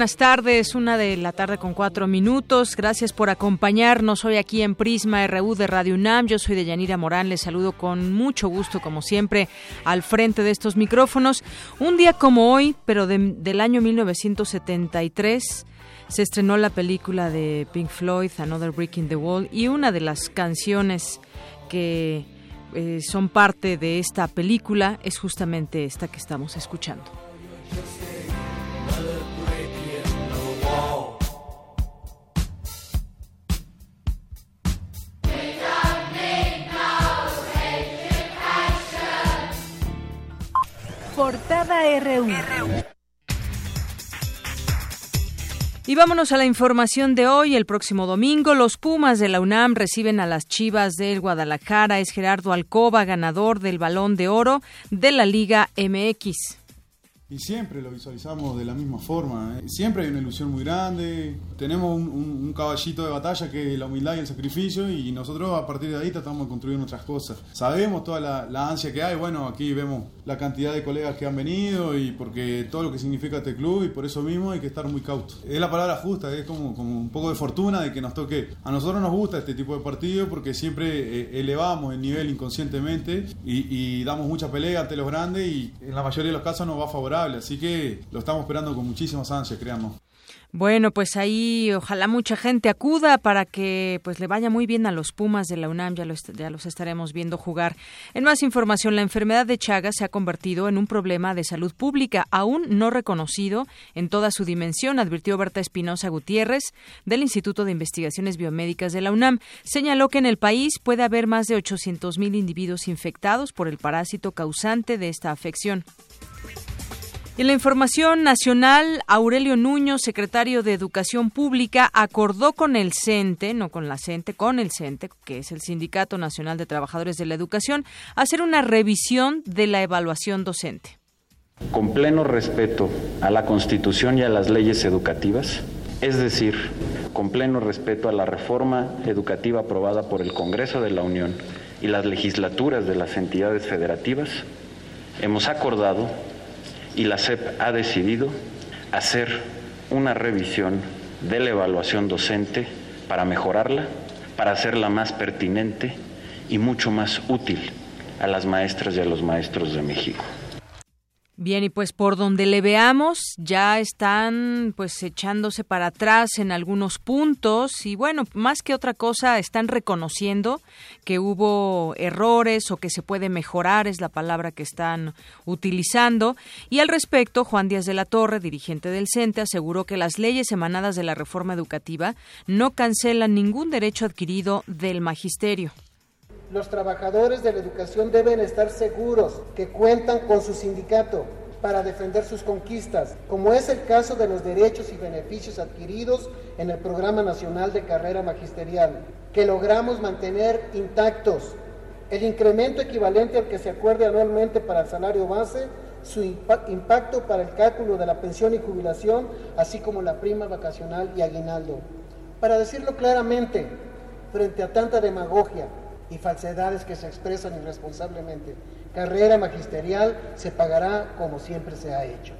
Buenas tardes. Una de la tarde con cuatro minutos. Gracias por acompañarnos hoy aquí en Prisma RU de Radio UNAM. Yo soy Deyanira Morán. Les saludo con mucho gusto, como siempre, al frente de estos micrófonos. Un día como hoy, pero del año 1973 se estrenó la película de Pink Floyd, Another Brick in the Wall, y una de las canciones que eh, son parte de esta película es justamente esta que estamos escuchando. Portada RU. Y vámonos a la información de hoy. El próximo domingo, los Pumas de la UNAM reciben a las Chivas del Guadalajara. Es Gerardo Alcoba, ganador del Balón de Oro de la Liga MX. Y siempre lo visualizamos de la misma forma. ¿eh? Siempre hay una ilusión muy grande. Tenemos un, caballito de batalla que es la humildad y el sacrificio y nosotros a partir de ahí tratamos de construir nuestras cosas. Sabemos toda la, ansia que hay. Bueno, aquí vemos la cantidad de colegas que han venido y porque todo lo que significa este club y por eso mismo hay que estar muy cautos. Es la palabra justa, es como, como un poco de fortuna de que nos toque. A nosotros nos gusta este tipo de partido porque siempre eh, elevamos el nivel inconscientemente y, y damos mucha pelea ante los grandes y en la mayoría de los casos nos va a favorar así que lo estamos esperando con muchísimas ansias, créanme. Bueno, pues ahí ojalá mucha gente acuda para que pues le vaya muy bien a los Pumas de la UNAM, ya los, ya los estaremos viendo jugar. En más información, la enfermedad de Chagas se ha convertido en un problema de salud pública aún no reconocido en toda su dimensión, advirtió Berta Espinosa Gutiérrez del Instituto de Investigaciones Biomédicas de la UNAM. Señaló que en el país puede haber más de 800.000 individuos infectados por el parásito causante de esta afección. En la información nacional, Aurelio Nuño, secretario de Educación Pública, acordó con el CENTE, no con la CENTE, con el CENTE, que es el Sindicato Nacional de Trabajadores de la Educación, hacer una revisión de la evaluación docente. Con pleno respeto a la Constitución y a las leyes educativas, es decir, con pleno respeto a la reforma educativa aprobada por el Congreso de la Unión y las legislaturas de las entidades federativas, hemos acordado y la SEP ha decidido hacer una revisión de la evaluación docente para mejorarla, para hacerla más pertinente y mucho más útil a las maestras y a los maestros de México. Bien, y pues por donde le veamos, ya están pues echándose para atrás en algunos puntos y bueno, más que otra cosa, están reconociendo que hubo errores o que se puede mejorar, es la palabra que están utilizando. Y al respecto, Juan Díaz de la Torre, dirigente del CENTE, aseguró que las leyes emanadas de la reforma educativa no cancelan ningún derecho adquirido del magisterio. Los trabajadores de la educación deben estar seguros que cuentan con su sindicato para defender sus conquistas, como es el caso de los derechos y beneficios adquiridos en el Programa Nacional de Carrera Magisterial, que logramos mantener intactos. El incremento equivalente al que se acuerde anualmente para el salario base, su impacto para el cálculo de la pensión y jubilación, así como la prima vacacional y aguinaldo. Para decirlo claramente, frente a tanta demagogia, y falsedades que se expresan irresponsablemente. Carrera magisterial se pagará como siempre se ha hecho.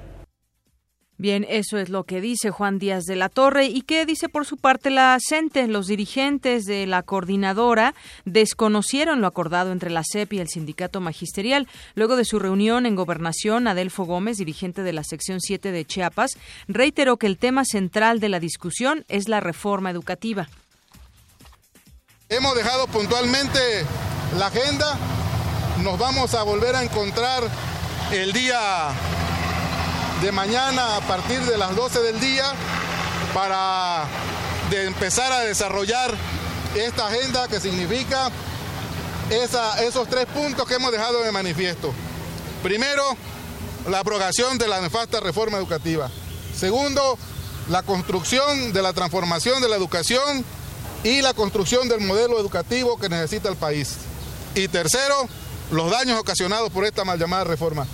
Bien, eso es lo que dice Juan Díaz de la Torre. ¿Y qué dice por su parte la CENTE? Los dirigentes de la coordinadora desconocieron lo acordado entre la CEP y el sindicato magisterial. Luego de su reunión en gobernación, Adelfo Gómez, dirigente de la sección 7 de Chiapas, reiteró que el tema central de la discusión es la reforma educativa. Hemos dejado puntualmente la agenda. nos vamos a volver a encontrar el día de mañana a partir de las 12 del día para empezar a desarrollar esta agenda que significa esos tres puntos que hemos dejado de manifiesto. Primero, la abrogación de la nefasta reforma educativa. Segundo, la construcción de la transformación de la educación y la construcción del modelo educativo que necesita el país. Y tercero, los daños ocasionados por esta mal llamada reforma.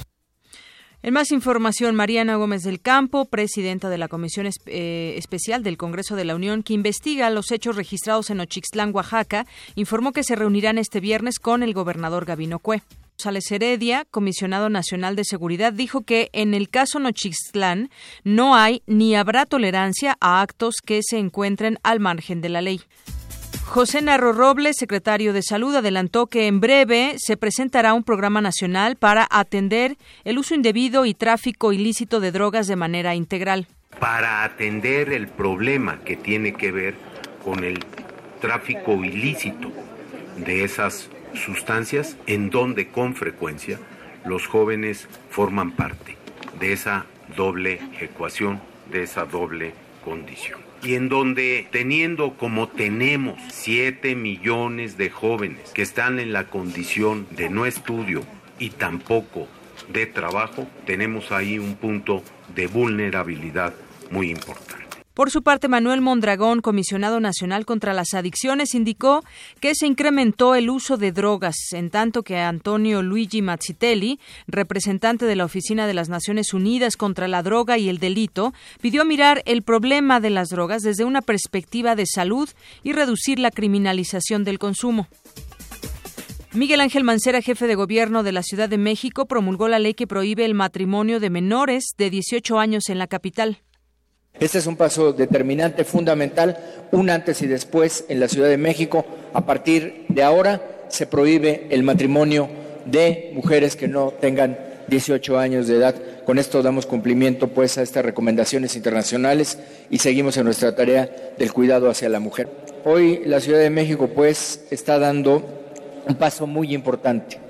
En más información, Mariana Gómez del Campo, presidenta de la Comisión eh, Especial del Congreso de la Unión, que investiga los hechos registrados en Ochixtlán, Oaxaca, informó que se reunirán este viernes con el gobernador Gabino Cue. González Heredia, comisionado nacional de seguridad, dijo que en el caso Nochixtlán no hay ni habrá tolerancia a actos que se encuentren al margen de la ley. José Narro Robles, secretario de Salud, adelantó que en breve se presentará un programa nacional para atender el uso indebido y tráfico ilícito de drogas de manera integral. Para atender el problema que tiene que ver con el tráfico ilícito de esas sustancias en donde con frecuencia los jóvenes forman parte de esa doble ecuación, de esa doble condición. Y en donde teniendo como tenemos 7 millones de jóvenes que están en la condición de no estudio y tampoco de trabajo, tenemos ahí un punto de vulnerabilidad muy importante. Por su parte, Manuel Mondragón, comisionado nacional contra las adicciones, indicó que se incrementó el uso de drogas, en tanto que Antonio Luigi Mazzitelli, representante de la Oficina de las Naciones Unidas contra la Droga y el Delito, pidió mirar el problema de las drogas desde una perspectiva de salud y reducir la criminalización del consumo. Miguel Ángel Mancera, jefe de gobierno de la Ciudad de México, promulgó la ley que prohíbe el matrimonio de menores de 18 años en la capital. Este es un paso determinante, fundamental, un antes y después en la Ciudad de México. A partir de ahora se prohíbe el matrimonio de mujeres que no tengan 18 años de edad. Con esto damos cumplimiento pues a estas recomendaciones internacionales y seguimos en nuestra tarea del cuidado hacia la mujer. Hoy la Ciudad de México pues está dando un paso muy importante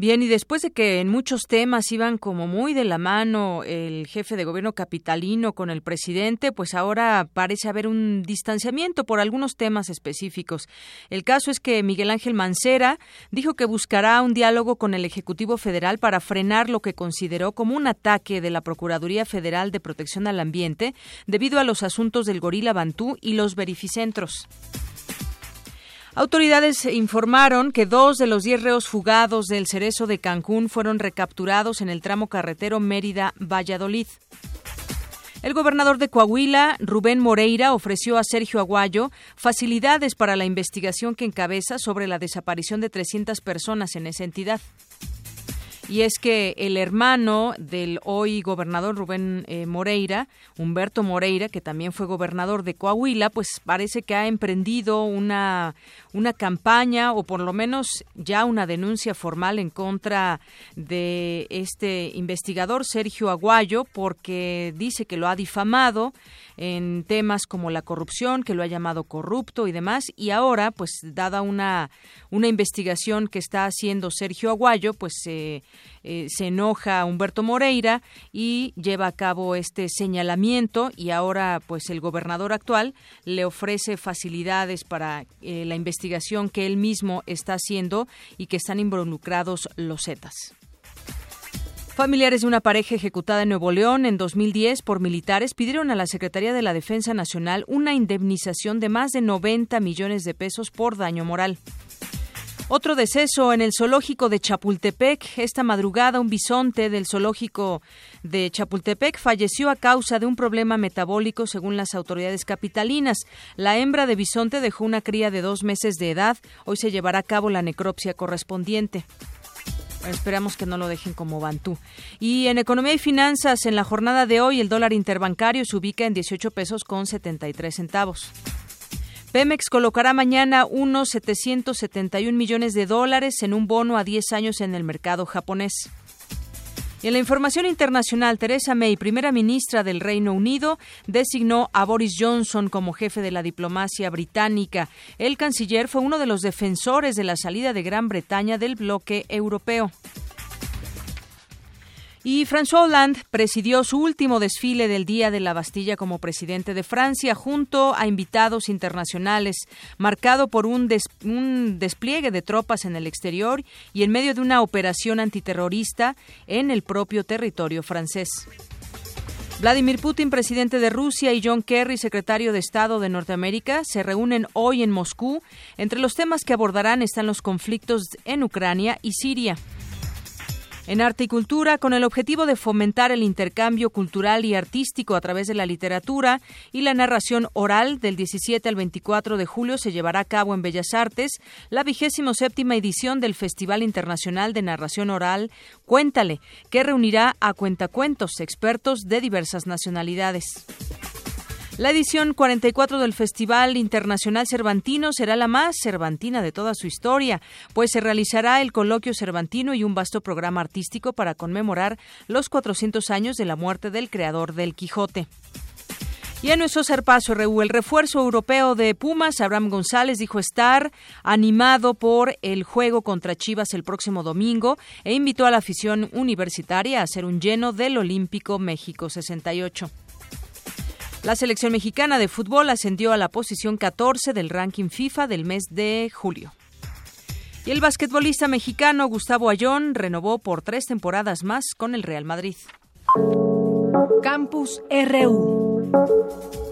Bien, y después de que en muchos temas iban como muy de la mano el jefe de gobierno capitalino con el presidente, pues ahora parece haber un distanciamiento por algunos temas específicos. El caso es que Miguel Ángel Mancera dijo que buscará un diálogo con el Ejecutivo Federal para frenar lo que consideró como un ataque de la Procuraduría Federal de Protección al Ambiente debido a los asuntos del gorila Bantú y los verificentros. Autoridades informaron que dos de los diez reos fugados del cerezo de Cancún fueron recapturados en el tramo carretero Mérida-Valladolid. El gobernador de Coahuila, Rubén Moreira, ofreció a Sergio Aguayo facilidades para la investigación que encabeza sobre la desaparición de 300 personas en esa entidad y es que el hermano del hoy gobernador Rubén eh, Moreira, Humberto Moreira, que también fue gobernador de Coahuila, pues parece que ha emprendido una, una campaña o por lo menos ya una denuncia formal en contra de este investigador Sergio Aguayo porque dice que lo ha difamado en temas como la corrupción, que lo ha llamado corrupto y demás, y ahora, pues, dada una, una investigación que está haciendo Sergio Aguayo, pues eh, eh, se enoja Humberto Moreira y lleva a cabo este señalamiento y ahora, pues, el gobernador actual le ofrece facilidades para eh, la investigación que él mismo está haciendo y que están involucrados los Zetas. Familiares de una pareja ejecutada en Nuevo León en 2010 por militares pidieron a la Secretaría de la Defensa Nacional una indemnización de más de 90 millones de pesos por daño moral. Otro deceso en el zoológico de Chapultepec. Esta madrugada un bisonte del zoológico de Chapultepec falleció a causa de un problema metabólico según las autoridades capitalinas. La hembra de bisonte dejó una cría de dos meses de edad. Hoy se llevará a cabo la necropsia correspondiente. Esperamos que no lo dejen como Bantú. Y en economía y finanzas, en la jornada de hoy, el dólar interbancario se ubica en 18 pesos con 73 centavos. Pemex colocará mañana unos 771 millones de dólares en un bono a 10 años en el mercado japonés. En la información internacional, Teresa May, primera ministra del Reino Unido, designó a Boris Johnson como jefe de la diplomacia británica. El canciller fue uno de los defensores de la salida de Gran Bretaña del bloque europeo. Y François Hollande presidió su último desfile del Día de la Bastilla como presidente de Francia junto a invitados internacionales, marcado por un, un, despliegue de tropas en el exterior y en medio de una operación antiterrorista en el propio territorio francés. Vladimir Putin, presidente de Rusia, y John Kerry, secretario de Estado de Norteamérica, se reúnen hoy en Moscú. Entre los temas que abordarán están los conflictos en Ucrania y Siria. En arte y cultura, con el objetivo de fomentar el intercambio cultural y artístico a través de la literatura y la narración oral, del 17 al 24 de julio se llevará a cabo en Bellas Artes la vigésimo séptima edición del Festival Internacional de Narración Oral Cuéntale, que reunirá a cuentacuentos expertos de diversas nacionalidades. La edición 44 del Festival Internacional Cervantino será la más cervantina de toda su historia, pues se realizará el coloquio cervantino y un vasto programa artístico para conmemorar los 400 años de la muerte del creador del Quijote. Y en nuestro Serpaso RU, el refuerzo europeo de Pumas, Abraham González, dijo estar animado por el juego contra Chivas el próximo domingo e invitó a la afición universitaria a hacer un lleno del Olímpico México 68. La selección mexicana de fútbol ascendió a la posición 14 del ranking FIFA del mes de julio. Y el basquetbolista mexicano Gustavo Ayón renovó por tres temporadas más con el Real Madrid. Campus RU.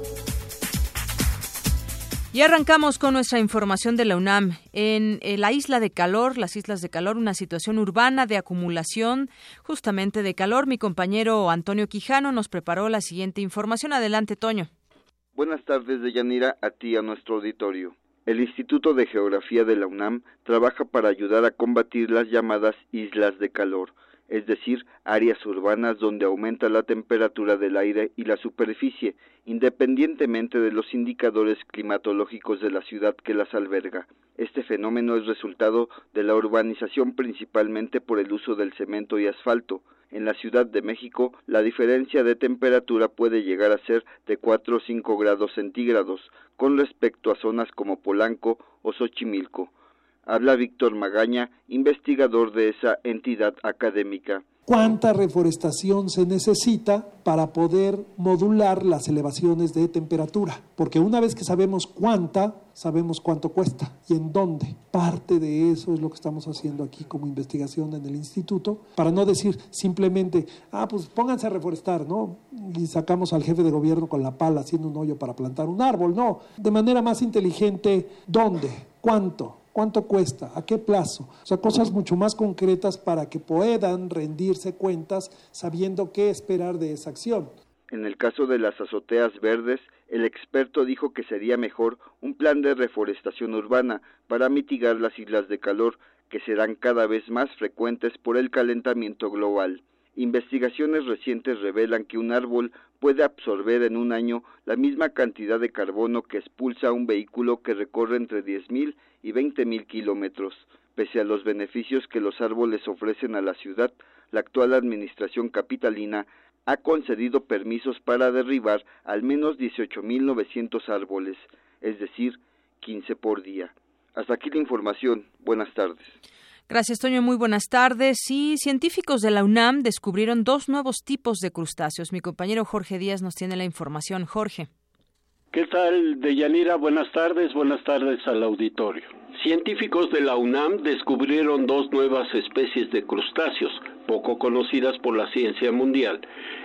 Y arrancamos con nuestra información de la UNAM. En eh, la isla de calor, las islas de calor, una situación urbana de acumulación justamente de calor. Mi compañero Antonio Quijano nos preparó la siguiente información. Adelante, Toño. Buenas tardes, Deyanira, a ti, a nuestro auditorio. El Instituto de Geografía de la UNAM trabaja para ayudar a combatir las llamadas islas de calor es decir, áreas urbanas donde aumenta la temperatura del aire y la superficie, independientemente de los indicadores climatológicos de la ciudad que las alberga. Este fenómeno es resultado de la urbanización principalmente por el uso del cemento y asfalto. En la Ciudad de México, la diferencia de temperatura puede llegar a ser de 4 o 5 grados centígrados con respecto a zonas como Polanco o Xochimilco. Habla Víctor Magaña, investigador de esa entidad académica. ¿Cuánta reforestación se necesita para poder modular las elevaciones de temperatura? Porque una vez que sabemos cuánta, sabemos cuánto cuesta y en dónde. Parte de eso es lo que estamos haciendo aquí como investigación en el instituto, para no decir simplemente, ah, pues pónganse a reforestar, ¿no? Y sacamos al jefe de gobierno con la pala haciendo un hoyo para plantar un árbol, no. De manera más inteligente, ¿dónde? ¿Cuánto? ¿Cuánto cuesta? ¿A qué plazo? O sea, cosas mucho más concretas para que puedan rendirse cuentas sabiendo qué esperar de esa acción. En el caso de las azoteas verdes, el experto dijo que sería mejor un plan de reforestación urbana para mitigar las islas de calor que serán cada vez más frecuentes por el calentamiento global. Investigaciones recientes revelan que un árbol puede absorber en un año la misma cantidad de carbono que expulsa un vehículo que recorre entre 10.000 y 20.000 kilómetros. Pese a los beneficios que los árboles ofrecen a la ciudad, la actual administración capitalina ha concedido permisos para derribar al menos 18.900 árboles, es decir, 15 por día. Hasta aquí la información. Buenas tardes. Gracias, Toño. Muy buenas tardes. Sí, científicos de la UNAM descubrieron dos nuevos tipos de crustáceos. Mi compañero Jorge Díaz nos tiene la información. Jorge. ¿Qué tal, Deyanira? Buenas tardes, buenas tardes al auditorio. Científicos de la UNAM descubrieron dos nuevas especies de crustáceos, poco conocidas por la ciencia mundial.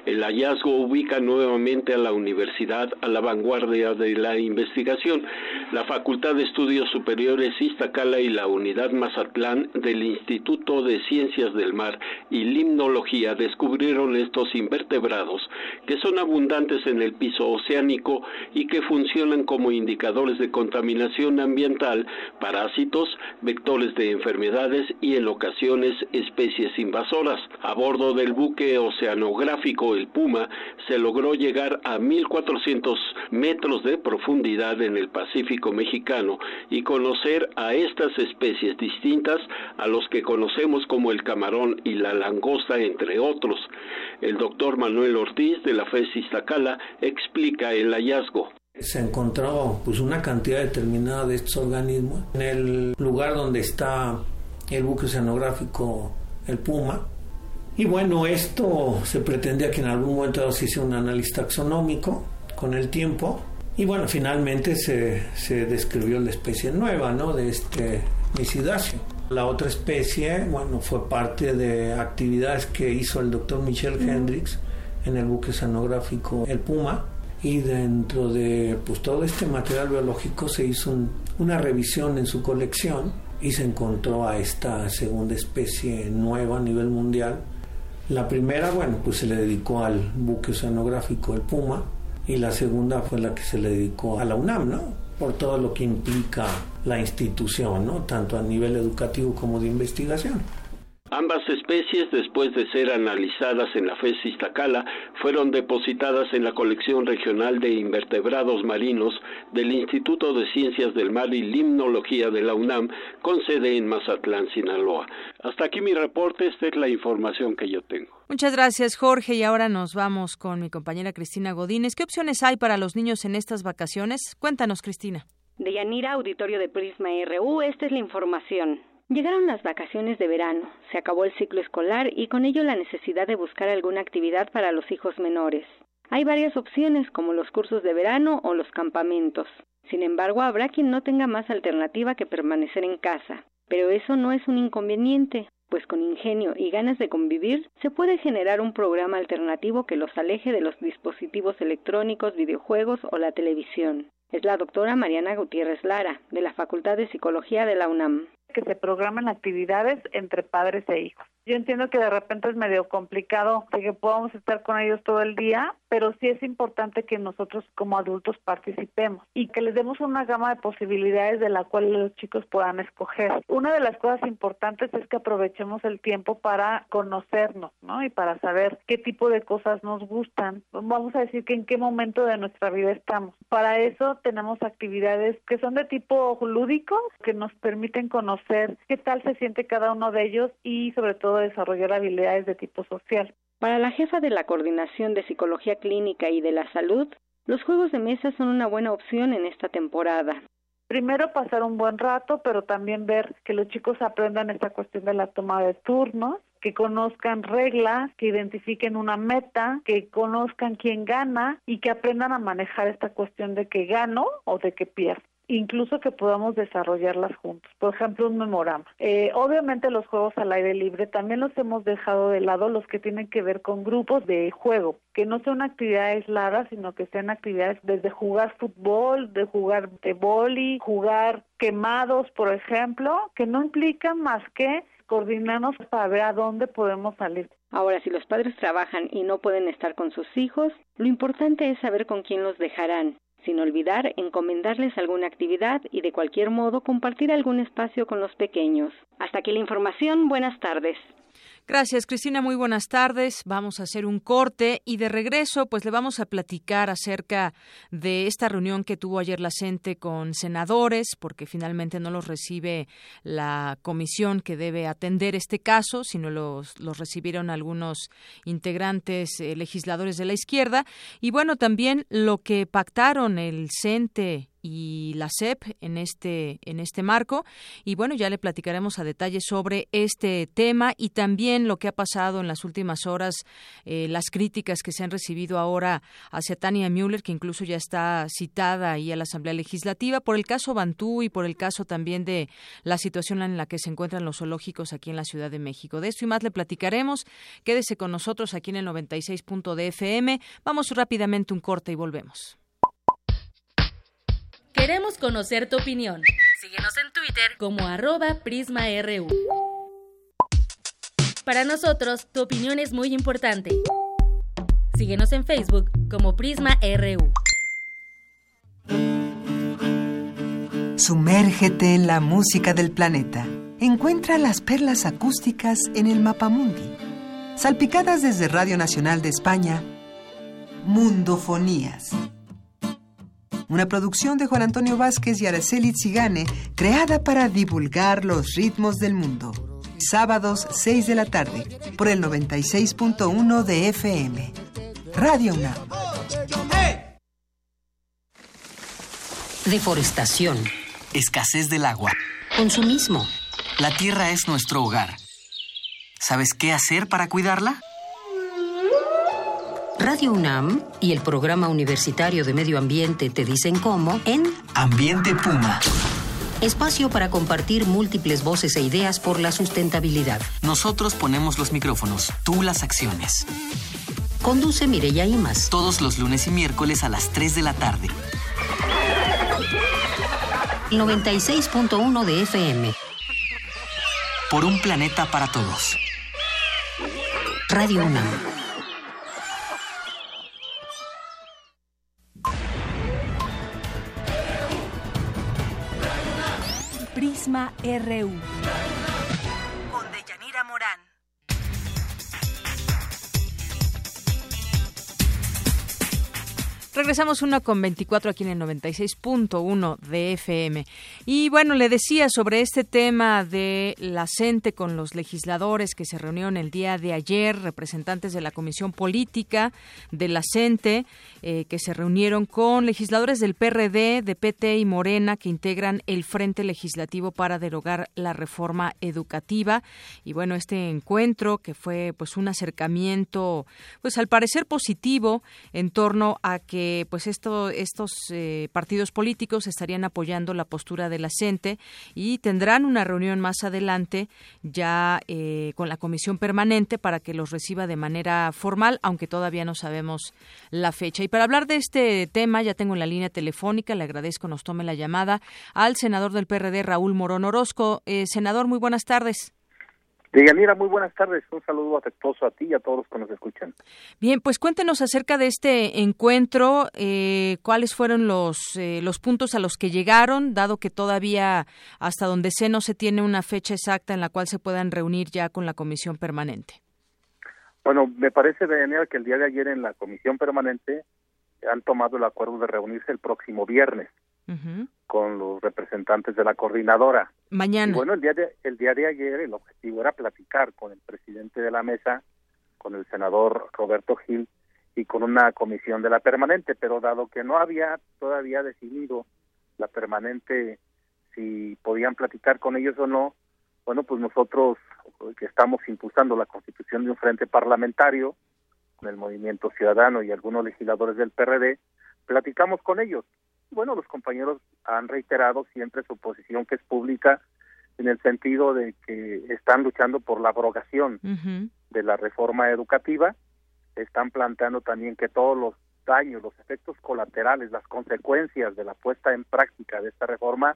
El hallazgo ubica nuevamente a la universidad a la vanguardia de la investigación. La Facultad de Estudios Superiores Iztacala y la Unidad Mazatlán del Instituto de Ciencias del Mar y Limnología descubrieron estos invertebrados que son abundantes en el piso oceánico y que funcionan como indicadores de contaminación ambiental, parásitos, vectores de enfermedades y en ocasiones especies invasoras A bordo del buque oceanográfico El Puma se logró llegar a 1.400 metros de profundidad en el Pacífico mexicano y conocer a estas especies distintas a los que conocemos como el camarón y la langosta, entre otros. El doctor Manuel Ortiz de la FES Iztacala explica el hallazgo se encontró pues una cantidad determinada de estos organismos en el lugar donde está el buque oceanográfico el Puma y bueno esto se pretendía que en algún momento se hiciera un análisis taxonómico con el tiempo. Y bueno finalmente se, se describió la especie nueva no de este misidáceo la otra especie bueno fue parte de actividades que hizo el doctor Michel Hendricks en el buque oceanográfico el Puma. Y dentro de pues, todo este material biológico se hizo una revisión en su colección y se encontró a esta segunda especie nueva a nivel mundial. La primera, bueno, pues se le dedicó al buque oceanográfico El Puma y la segunda fue la que se le dedicó a la UNAM, ¿no? Por todo lo que implica la institución, ¿no? Tanto a nivel educativo como de investigación. Ambas especies, después de ser analizadas en la FES Iztacala, fueron depositadas en la colección regional de invertebrados marinos del Instituto de Ciencias del Mar y Limnología de la UNAM, con sede en Mazatlán, Sinaloa. Hasta aquí mi reporte, esta es la información que yo tengo. Muchas gracias, Jorge. Y ahora nos vamos con mi compañera Cristina Godínez. ¿Qué opciones hay para los niños en estas vacaciones? Cuéntanos, Cristina. De Yanira, auditorio de Prisma RU, esta es la información. Llegaron las vacaciones de verano, se acabó el ciclo escolar y con ello la necesidad de buscar alguna actividad para los hijos menores. Hay varias opciones como los cursos de verano o los campamentos. Sin embargo, habrá quien no tenga más alternativa que permanecer en casa. Pero eso no es un inconveniente, pues con ingenio y ganas de convivir se puede generar un programa alternativo que los aleje de los dispositivos electrónicos, videojuegos o la televisión. Es la doctora Mariana Gutiérrez Lara, de la Facultad de Psicología de la UNAM que se programen actividades entre padres e hijos. Yo entiendo que de repente es medio complicado que podamos estar con ellos todo el día, pero sí es importante que nosotros como adultos participemos y que les demos una gama de posibilidades de la cual los chicos puedan escoger. Una de las cosas importantes es que aprovechemos el tiempo para conocernos, ¿no? Y para saber qué tipo de cosas nos gustan. Vamos a decir que en qué momento de nuestra vida estamos. Para eso tenemos actividades que son de tipo lúdico, que nos permiten conocer qué tal se siente cada uno de ellos y sobre todo desarrollar habilidades de tipo social. Para la jefa de la Coordinación de Psicología Clínica y de la Salud, los juegos de mesa son una buena opción en esta temporada. Primero pasar un buen rato, pero también ver que los chicos aprendan esta cuestión de la toma de turnos, que conozcan reglas, que identifiquen una meta, que conozcan quién gana y que aprendan a manejar esta cuestión de que gano o de que pierdo incluso que podamos desarrollarlas juntos. Por ejemplo, un memorama. Eh, obviamente los juegos al aire libre también los hemos dejado de lado los que tienen que ver con grupos de juego, que no sean actividades aisladas, sino que sean actividades desde jugar fútbol, de jugar de boli, jugar quemados, por ejemplo, que no implican más que coordinarnos para ver a dónde podemos salir. Ahora, si los padres trabajan y no pueden estar con sus hijos, lo importante es saber con quién los dejarán sin olvidar encomendarles alguna actividad y de cualquier modo compartir algún espacio con los pequeños. Hasta aquí la información. Buenas tardes. Gracias, Cristina. Muy buenas tardes. Vamos a hacer un corte y de regreso, pues le vamos a platicar acerca de esta reunión que tuvo ayer la CENTE con senadores, porque finalmente no los recibe la comisión que debe atender este caso, sino los, los recibieron algunos integrantes eh, legisladores de la izquierda. Y bueno, también lo que pactaron el CENTE y la SEP en este en este marco. Y bueno ya le platicaremos a detalle sobre este tema y también lo que ha pasado en las últimas horas eh, las críticas que se han recibido ahora hacia Tania Müller que incluso ya está citada ahí a la Asamblea Legislativa por el caso Bantú y por el caso también de la situación en la que se encuentran los zoológicos aquí en la Ciudad de México. De esto y más le platicaremos. Quédese con nosotros aquí en el 96.dfm vamos rápidamente un corte y volvemos Queremos conocer tu opinión. Síguenos en Twitter como arroba PrismaRU. Para nosotros, tu opinión es muy importante. Síguenos en Facebook como PrismaRU. Sumérgete en la música del planeta. Encuentra las perlas acústicas en el Mapamundi. Salpicadas desde Radio Nacional de España, Mundofonías. Una producción de Juan Antonio Vázquez y Araceli Zigane, creada para divulgar los ritmos del mundo. Sábados 6 de la tarde, por el 96.1 de FM. Radio UNAM. Deforestación. Escasez del agua. Consumismo. La tierra es nuestro hogar. ¿Sabes qué hacer para cuidarla? Radio UNAM y el Programa Universitario de Medio Ambiente te dicen cómo en Ambiente Puma. Espacio para compartir múltiples voces e ideas por la sustentabilidad. Nosotros ponemos los micrófonos, tú las acciones. Conduce Mireya Imas. Todos los lunes y miércoles a las 3 de la tarde. 96.1 de FM. Por un planeta para todos. Radio UNAM. RU. Regresamos una con 24 aquí en el 96.1 de FM. Y bueno, le decía sobre este tema de la CENTE con los legisladores que se reunieron el día de ayer, representantes de la Comisión Política de la CENTE, eh, que se reunieron con legisladores del PRD, de PT y Morena, que integran el Frente Legislativo para derogar la reforma educativa. Y bueno, este encuentro que fue pues un acercamiento, pues al parecer positivo en torno a que pues esto, estos eh, partidos políticos estarían apoyando la postura de la CENTE y tendrán una reunión más adelante ya eh, con la comisión permanente para que los reciba de manera formal, aunque todavía no sabemos la fecha. Y para hablar de este tema, ya tengo en la línea telefónica, le agradezco nos tome la llamada al senador del PRD, Raúl Morón Orozco. Eh, senador, muy buenas tardes. Deyanira, muy buenas tardes. Un saludo afectuoso a ti y a todos los que nos escuchan. Bien, pues cuéntenos acerca de este encuentro, eh, cuáles fueron los, eh, los puntos a los que llegaron, dado que todavía hasta donde sé no se tiene una fecha exacta en la cual se puedan reunir ya con la comisión permanente. Bueno, me parece, Deyanira, que el día de ayer en la comisión permanente han tomado el acuerdo de reunirse el próximo viernes con los representantes de la coordinadora. Mañana. Y bueno, el día, de, el día de ayer el objetivo era platicar con el presidente de la mesa, con el senador Roberto Gil y con una comisión de la permanente, pero dado que no había todavía definido la permanente si podían platicar con ellos o no, bueno, pues nosotros que estamos impulsando la constitución de un frente parlamentario con el movimiento ciudadano y algunos legisladores del PRD, platicamos con ellos bueno, los compañeros han reiterado siempre su posición que es pública en el sentido de que están luchando por la abrogación de la reforma educativa, están planteando también que todos los daños, los efectos colaterales, las consecuencias de la puesta en práctica de esta reforma,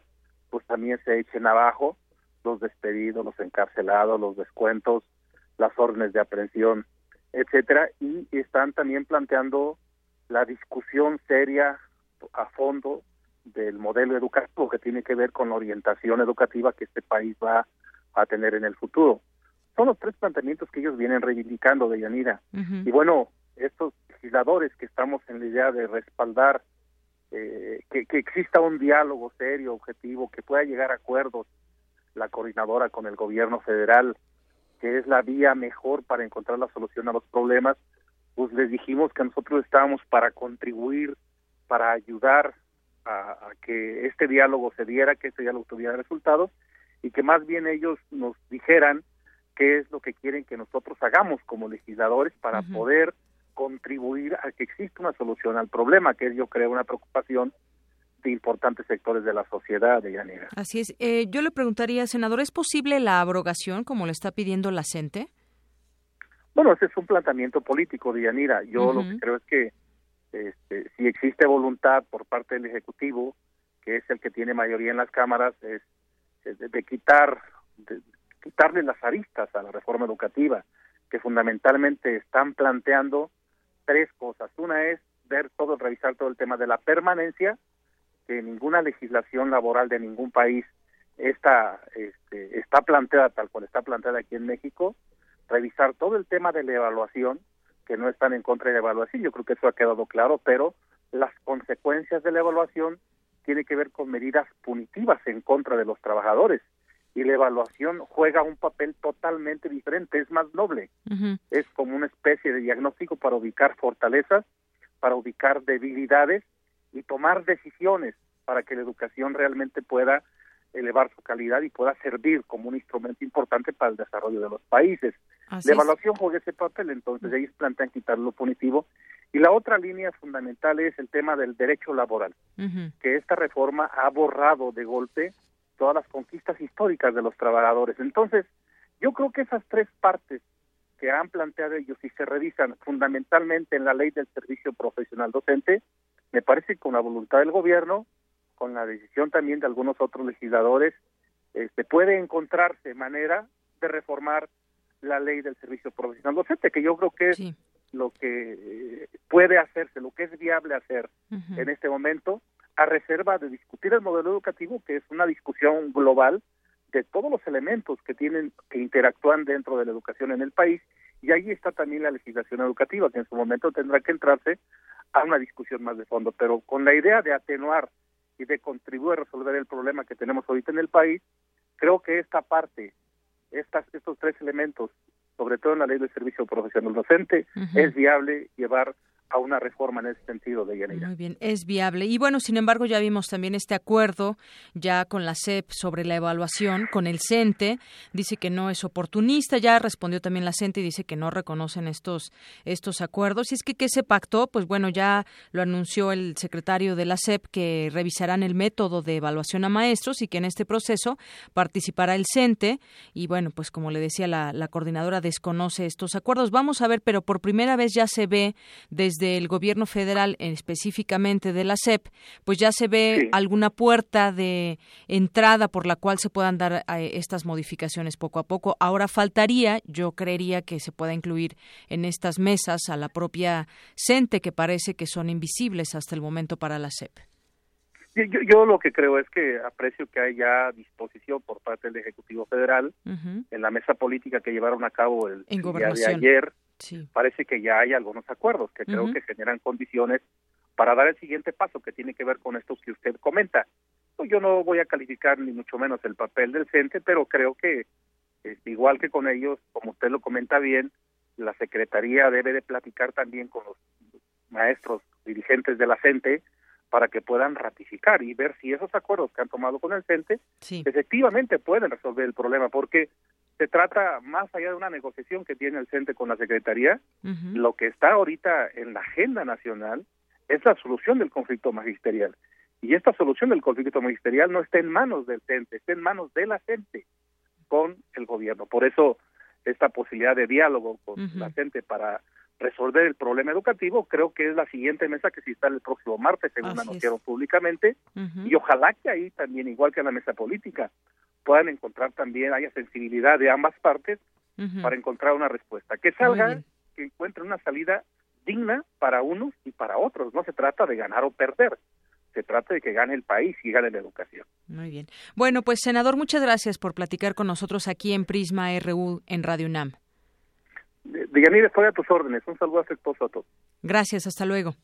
pues también se echen abajo, los despedidos, los encarcelados, los descuentos, las órdenes de aprehensión, etcétera, y están también planteando la discusión seria a fondo del modelo educativo que tiene que ver con la orientación educativa que este país va a tener en el futuro. Son los tres planteamientos que ellos vienen reivindicando de Yanira. Y bueno, estos legisladores que estamos en la idea de respaldar eh, que, que exista un diálogo serio, objetivo, que pueda llegar a acuerdos la coordinadora con el gobierno federal, que es la vía mejor para encontrar la solución a los problemas, pues les dijimos que nosotros estábamos para contribuir para ayudar a, que este diálogo se diera, que este diálogo tuviera resultados y que más bien ellos nos dijeran qué es lo que quieren que nosotros hagamos como legisladores para poder contribuir a que exista una solución al problema, que es yo creo una preocupación de importantes sectores de la sociedad de Yanira. Así es. Eh, yo le preguntaría, senador, ¿es posible la abrogación como le está pidiendo la CENTE? Bueno, ese es un planteamiento político de Yanira. Yo lo que creo es que este, si existe voluntad por parte del Ejecutivo, que es el que tiene mayoría en las cámaras, es, de, quitar, de, quitarle las aristas a la reforma educativa, que fundamentalmente están planteando tres cosas. Una es ver todo, revisar todo el tema de la permanencia, que ninguna legislación laboral de ningún país está, este, está planteada tal cual está planteada aquí en México. revisar todo el tema de la evaluación, que no están en contra de la evaluación, yo creo que eso ha quedado claro, pero las consecuencias de la evaluación tiene que ver con medidas punitivas en contra de los trabajadores. Y la evaluación juega un papel totalmente diferente, es más noble, es como una especie de diagnóstico para ubicar fortalezas, para ubicar debilidades y tomar decisiones para que la educación realmente pueda elevar su calidad y pueda servir como un instrumento importante para el desarrollo de los países. La evaluación juega ese papel, entonces ellos plantean quitar lo punitivo. Y la otra línea fundamental es el tema del derecho laboral, que esta reforma ha borrado de golpe todas las conquistas históricas de los trabajadores. Entonces, yo creo que esas tres partes que han planteado ellos y se revisan fundamentalmente en la ley del servicio profesional docente, me parece que con la voluntad del gobierno con la decisión también de algunos otros legisladores, este, puede encontrarse manera de reformar la ley del servicio profesional docente, que yo creo que es lo que eh, puede hacerse, lo que es viable hacer en este momento, a reserva de discutir el modelo educativo, que es una discusión global de todos los elementos que tienen que interactúan dentro de la educación en el país y ahí está también la legislación educativa que en su momento tendrá que entrarse a una discusión más de fondo. Pero con la idea de atenuar y de contribuir a resolver el problema que tenemos ahorita en el país, creo que esta parte, estas, estos tres elementos, sobre todo en la ley del servicio profesional docente, es viable llevar a una reforma en ese sentido de Yanira. Muy bien, es viable. Y bueno, sin embargo, ya vimos también este acuerdo ya con la CEP sobre la evaluación, con el CENTE, dice que no es oportunista, ya respondió también la CENTE y dice que no reconocen estos, estos acuerdos. Y es que, ¿qué se pactó? Pues bueno, ya lo anunció el secretario de la CEP que revisarán el método de evaluación a maestros y que en este proceso participará el CENTE. Y bueno, pues como le decía, la, la coordinadora desconoce estos acuerdos. Vamos a ver, pero por primera vez ya se ve desde del gobierno federal, específicamente de la SEP, pues ya se ve alguna puerta de entrada por la cual se puedan dar eh, estas modificaciones poco a poco. Ahora faltaría, yo creería que se pueda incluir en estas mesas a la propia CENTE, que parece que son invisibles hasta el momento para la SEP. Yo, yo, lo que creo es que aprecio que haya disposición por parte del Ejecutivo Federal en la mesa política que llevaron a cabo el día de ayer parece que ya hay algunos acuerdos que creo que generan condiciones para dar el siguiente paso que tiene que ver con esto que usted comenta. Pues yo no voy a calificar ni mucho menos el papel del CENTE, pero creo que este, igual que con ellos, como usted lo comenta bien, la Secretaría debe de platicar también con los maestros dirigentes de la CENTE para que puedan ratificar y ver si esos acuerdos que han tomado con el CENTE efectivamente pueden resolver el problema, porque se trata más allá de una negociación que tiene el CENTE con la Secretaría, lo que está ahorita en la agenda nacional es la solución del conflicto magisterial. Y esta solución del conflicto magisterial no está en manos del CENTE, está en manos de la CENTE con el gobierno. Por eso esta posibilidad de diálogo con la CENTE para resolver el problema educativo, creo que es la siguiente mesa que se instala el próximo martes, según anunciaron públicamente, y ojalá que ahí también, igual que en la mesa política, puedan encontrar también, haya sensibilidad de ambas partes para encontrar una respuesta. Que salga, que encuentren una salida digna para unos y para otros. No se trata de ganar o perder, se trata de que gane el país y gane la educación. Muy bien. Bueno, pues senador, muchas gracias por platicar con nosotros aquí en Prisma RU en Radio UNAM. De, de estoy a tus órdenes. Un saludo afectuoso a todos. Gracias, hasta luego.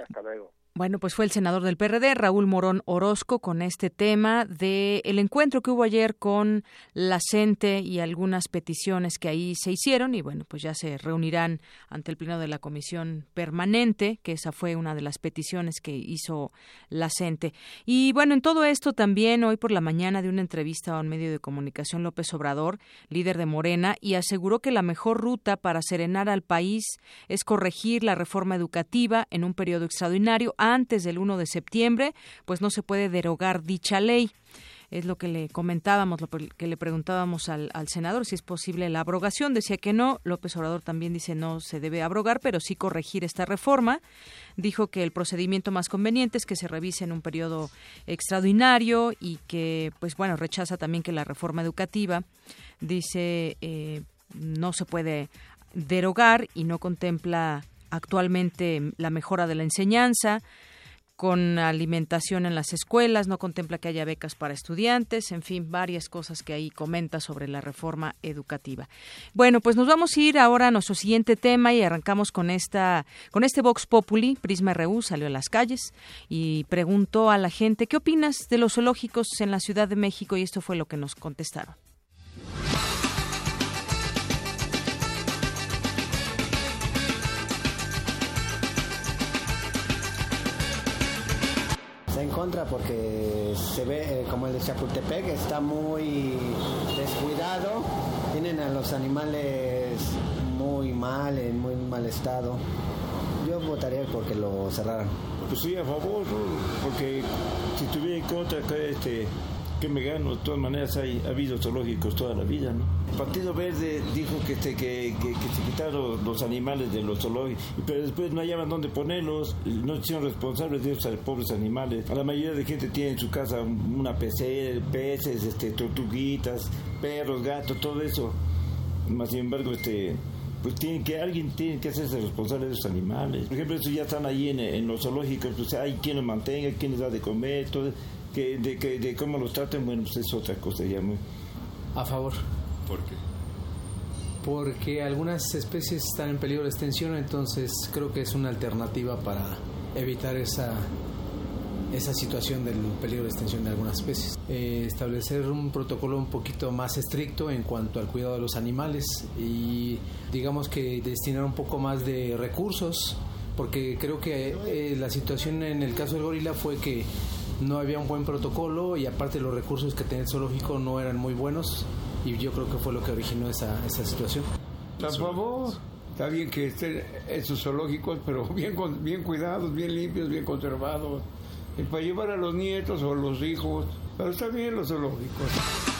Hasta luego. Bueno, pues fue el senador del PRD, Raúl Morón Orozco, con este tema de el encuentro que hubo ayer con la CENTE y algunas peticiones que ahí se hicieron y bueno, pues ya se reunirán ante el pleno de la comisión permanente, que esa fue una de las peticiones que hizo la CENTE. Y bueno, en todo esto también hoy por la mañana de una entrevista a un medio de comunicación López Obrador, líder de Morena, y aseguró que la mejor ruta para serenar al país es corregir la reforma educativa en un periodo extraordinario antes del 1 de septiembre, pues no se puede derogar dicha ley es lo que le comentábamos, lo que le preguntábamos al, senador, si es posible la abrogación. Decía que no. López Obrador también dice no se debe abrogar, pero sí corregir esta reforma. Dijo que el procedimiento más conveniente es que se revise en un periodo extraordinario y que, pues bueno, rechaza también que la reforma educativa, dice, eh, no se puede derogar y no contempla actualmente la mejora de la enseñanza, con alimentación en las escuelas, no contempla que haya becas para estudiantes, en fin, varias cosas que ahí comenta sobre la reforma educativa. Bueno, pues nos vamos a ir ahora a nuestro siguiente tema y arrancamos con esta con este Vox Populi, Prisma RU salió a las calles y preguntó a la gente, ¿qué opinas de los zoológicos en la Ciudad de México? Y esto fue lo que nos contestaron. Contra porque se ve eh, como el de Chapultepec está muy descuidado, tienen a los animales muy mal, en muy mal estado. Yo votaría porque lo cerraran. Pues sí, a favor, porque si estuviera en contra, este, que me gano. De todas maneras, hay, ha habido zoológicos toda la vida, ¿no? El Partido Verde dijo que, este, que, que, se quitaron los animales de los zoológicos, pero después no hallaban dónde ponerlos, no hicieron responsables de esos pobres animales. A la mayoría de gente tiene en su casa una PC, peces, este, tortuguitas, perros, gatos, todo eso. Más sin embargo, este pues tiene que alguien tiene que hacerse responsable de esos animales. Por ejemplo, eso ya están ahí en, los zoológicos, pues hay quien los mantenga, quien les da de comer, todo que de, que, de cómo los traten, bueno, pues es otra cosa ya muy... A favor. ¿Por qué? Porque algunas especies están en peligro de extinción, entonces creo que es una alternativa para evitar esa, esa situación del peligro de extinción de algunas especies. Eh, establecer un protocolo un poquito más estricto en cuanto al cuidado de los animales y digamos que destinar un poco más de recursos, porque creo que eh, la situación en el caso del gorila fue que no había un buen protocolo y aparte los recursos que tenía el zoológico no eran muy buenos y yo creo que fue lo que originó esa, esa situación. Por favor, está bien que estén esos zoológicos, pero bien, bien cuidados, bien limpios, bien conservados, y para llevar a los nietos o los hijos, pero está bien los zoológicos.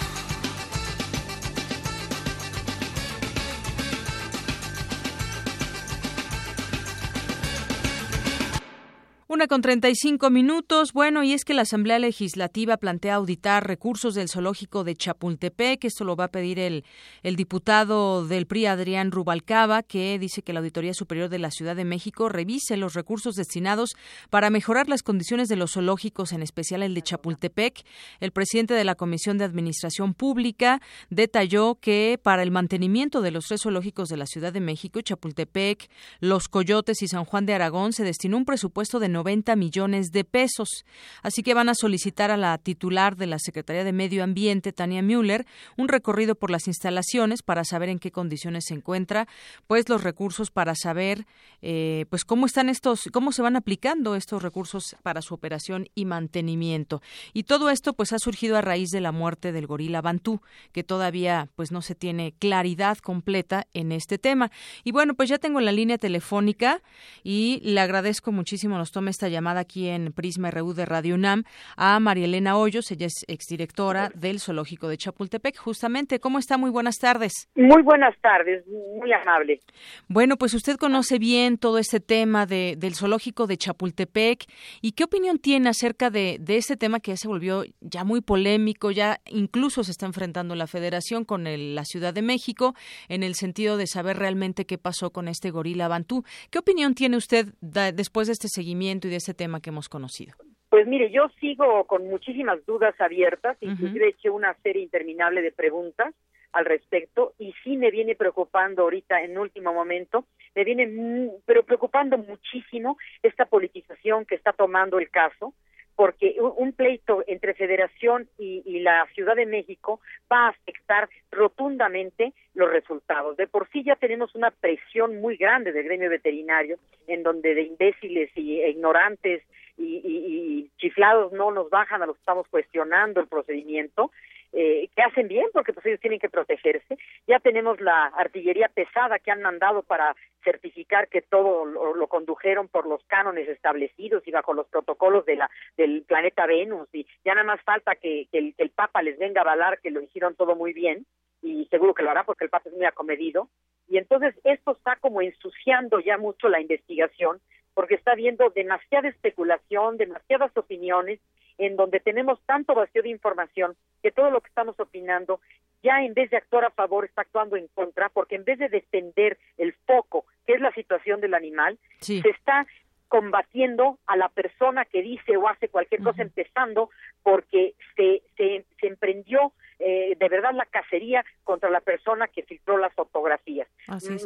Una con 35 minutos. Bueno, y es que la Asamblea Legislativa plantea auditar recursos del zoológico de Chapultepec. Esto lo va a pedir el, el diputado del PRI, Adrián Rubalcaba, que dice que la Auditoría Superior de la Ciudad de México revise los recursos destinados para mejorar las condiciones de los zoológicos, en especial el de Chapultepec. El presidente de la Comisión de Administración Pública detalló que para el mantenimiento de los tres zoológicos de la Ciudad de México, Chapultepec, Los Coyotes y San Juan de Aragón, se destinó un presupuesto de 90 millones de pesos. Así que van a solicitar a la titular de la Secretaría de Medio Ambiente, Tania Müller, un recorrido por las instalaciones para saber en qué condiciones se encuentra, pues los recursos para saber, eh, pues cómo están estos, cómo se van aplicando estos recursos para su operación y mantenimiento. Y todo esto, pues, ha surgido a raíz de la muerte del gorila Bantú, que todavía, pues, no se tiene claridad completa en este tema. Y bueno, pues ya tengo la línea telefónica y le agradezco muchísimo nos tome esta llamada aquí en Prisma RU de Radio UNAM a María Elena Hoyos, ella es exdirectora del Zoológico de Chapultepec. Justamente, ¿cómo está? Muy buenas tardes. Muy buenas tardes, muy amable. Bueno, pues usted conoce bien todo este tema de, del Zoológico de Chapultepec y qué opinión tiene acerca de, de este tema que ya se volvió ya muy polémico, ya incluso se está enfrentando la Federación con la Ciudad de México en el sentido de saber realmente qué pasó con este gorila Bantú. ¿Qué opinión tiene usted después de este seguimiento? Y de ese tema que hemos conocido? Pues mire, yo sigo con muchísimas dudas abiertas, inclusive he hecho una serie interminable de preguntas al respecto y sí me viene preocupando ahorita en último momento, me viene pero preocupando muchísimo esta politización que está tomando el caso, porque un pleito entre Federación y, y, la Ciudad de México va a afectar rotundamente los resultados. De por sí ya tenemos una presión muy grande del gremio veterinario, en donde de imbéciles y, e ignorantes y, y, chiflados no nos bajan a los que estamos cuestionando el procedimiento, eh, que hacen bien porque pues ellos tienen que protegerse. Ya tenemos la artillería pesada que han mandado para certificar que todo lo, condujeron por los cánones establecidos y bajo los protocolos de la del planeta Venus y ya nada más falta que, el, que el Papa les venga a avalar que lo hicieron todo muy bien y seguro que lo hará porque el Papa es muy acomedido y entonces esto está como ensuciando ya mucho la investigación porque está habiendo demasiada especulación, demasiadas opiniones en donde tenemos tanto vacío de información que todo lo que estamos opinando ya en vez de actuar a favor está actuando en contra, porque en vez de defender el foco, que es la situación del animal, se está combatiendo a la persona que dice o hace cualquier cosa, empezando porque se, se, se emprendió eh, de verdad la cacería contra la persona que filtró las fotografías.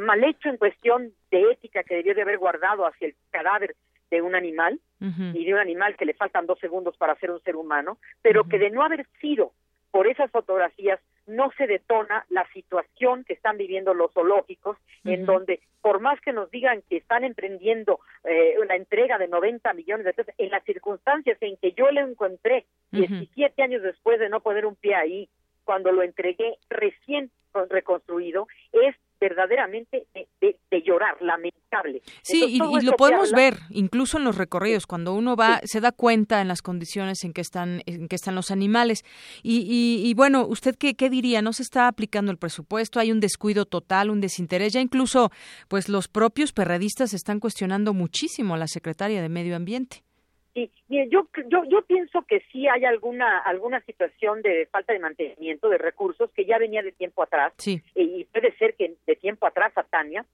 Mal hecho en cuestión de ética que debió de haber guardado hacia el cadáver de un animal y de un animal que le faltan dos segundos para ser un ser humano, pero que de no haber sido por esas fotografías no se detona la situación que están viviendo los zoológicos, en donde por más que nos digan que están emprendiendo eh, una entrega de 90 millones de pesos, en las circunstancias en que yo le encontré 17 años después de no poner un pie ahí, cuando lo entregué recién reconstruido, es verdaderamente de, llorar, lamentable. Sí, y, lo podemos ver incluso en los recorridos, cuando uno va, se da cuenta en las condiciones en que están, en que están los animales. Y, y, bueno, ¿usted qué, qué diría? ¿No se está aplicando el presupuesto? ¿Hay un descuido total, un desinterés? Ya incluso, pues los propios perredistas están cuestionando muchísimo a la secretaria de Medio Ambiente. Sí, yo, yo, yo pienso que sí hay alguna, alguna situación de falta de mantenimiento de recursos que ya venía de tiempo atrás. Sí. Y puede ser que de tiempo atrás a Tania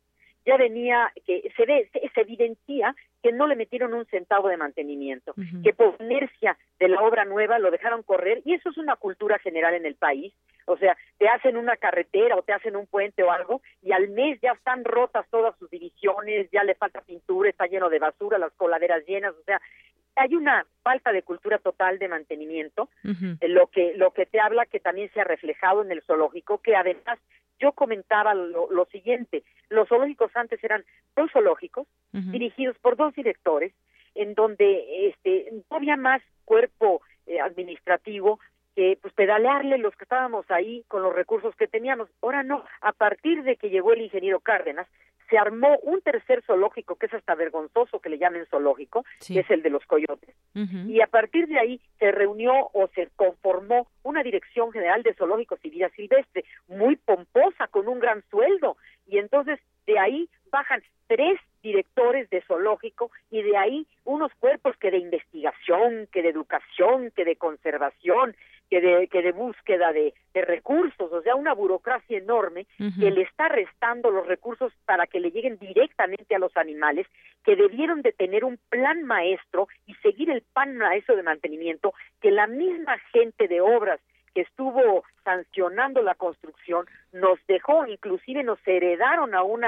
ya venía, que se ve, se, evidencia que no le metieron un centavo de mantenimiento, que por inercia de la obra nueva lo dejaron correr, y eso es una cultura general en el país. O sea, te hacen una carretera o te hacen un puente o algo, y al mes ya están rotas todas sus divisiones, ya le falta pintura, está lleno de basura, las coladeras llenas, o sea, hay una falta de cultura total de mantenimiento, eh, lo que lo que te habla que también se ha reflejado en el zoológico, que además yo comentaba lo, siguiente, los zoológicos antes eran dos zoológicos dirigidos por dos directores, en donde este no había más cuerpo eh, administrativo que pues pedalearle los que estábamos ahí con los recursos que teníamos. Ahora no, a partir de que llegó el ingeniero Cárdenas, se armó un tercer zoológico que es hasta vergonzoso que le llamen zoológico, que es el de los coyotes. Y a partir de ahí se reunió o se conformó una dirección general de zoológicos y vida silvestre, muy pomposa, con un gran sueldo. Y entonces de ahí bajan tres directores de zoológico y de ahí unos cuerpos que de investigación, que de educación, que de conservación, que de, que de búsqueda de, de recursos, o sea, una burocracia enorme que le está restando los recursos para que le lleguen directamente a los animales, que debieron de tener un plan maestro y seguir el plan maestro de mantenimiento que la misma gente de obras que estuvo sancionando la construcción nos dejó, inclusive nos heredaron a un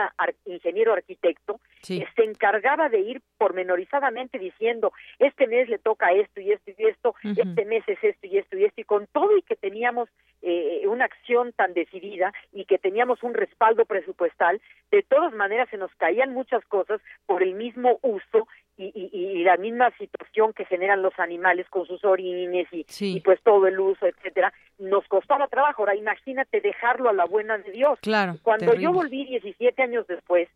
ingeniero arquitecto se encargaba de ir pormenorizadamente diciendo, este mes le toca esto y esto y esto, este mes es esto y esto y esto, y con todo y que teníamos eh, una acción tan decidida y que teníamos un respaldo presupuestal, de todas maneras se nos caían muchas cosas por el mismo uso y, y, la misma situación que generan los animales con sus orines y, y pues todo el uso, etcétera, nos costaba trabajo. Ahora imagínate dejarlo a la buena de Dios. Claro. Cuando yo volví 17 años después,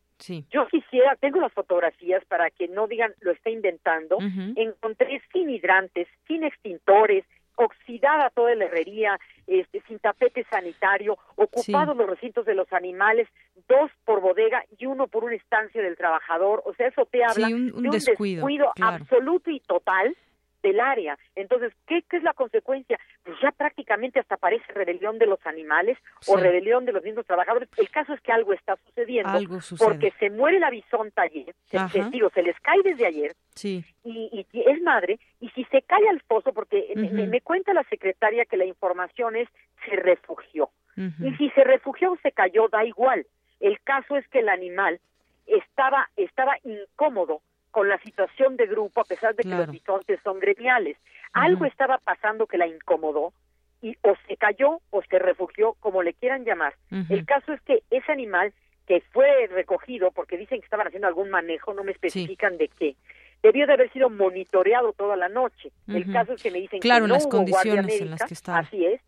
yo quisiera, tengo las fotografías para que no digan lo está inventando, encontré sin hidrantes, sin extintores, oxidada toda la herrería, este, sin tapete sanitario, ocupados los recintos de los animales, dos por bodega y uno por una estancia del trabajador. O sea, eso te habla un, de un descuido, absoluto y total del área. Entonces, ¿qué, ¿qué, es la consecuencia? Ya prácticamente hasta parece rebelión de los animales o rebelión de los mismos trabajadores. El caso es que algo está sucediendo porque se muere la bisonta ayer, se, digo, se les cae desde ayer sí. y, y, es madre, y si se cae al foso, porque me, cuenta la secretaria que la información es se refugió. Y si se refugió o se cayó, da igual. El caso es que el animal estaba, estaba incómodo con la situación de grupo, a pesar de que los bisontes son gremiales. Algo estaba pasando que la incomodó y o se cayó o se refugió, como le quieran llamar. El caso es que ese animal que fue recogido, porque dicen que estaban haciendo algún manejo, no me especifican de qué, debió de haber sido monitoreado toda la noche. El caso es que me dicen claro, que no las hubo condiciones guardia en las que médica, así es,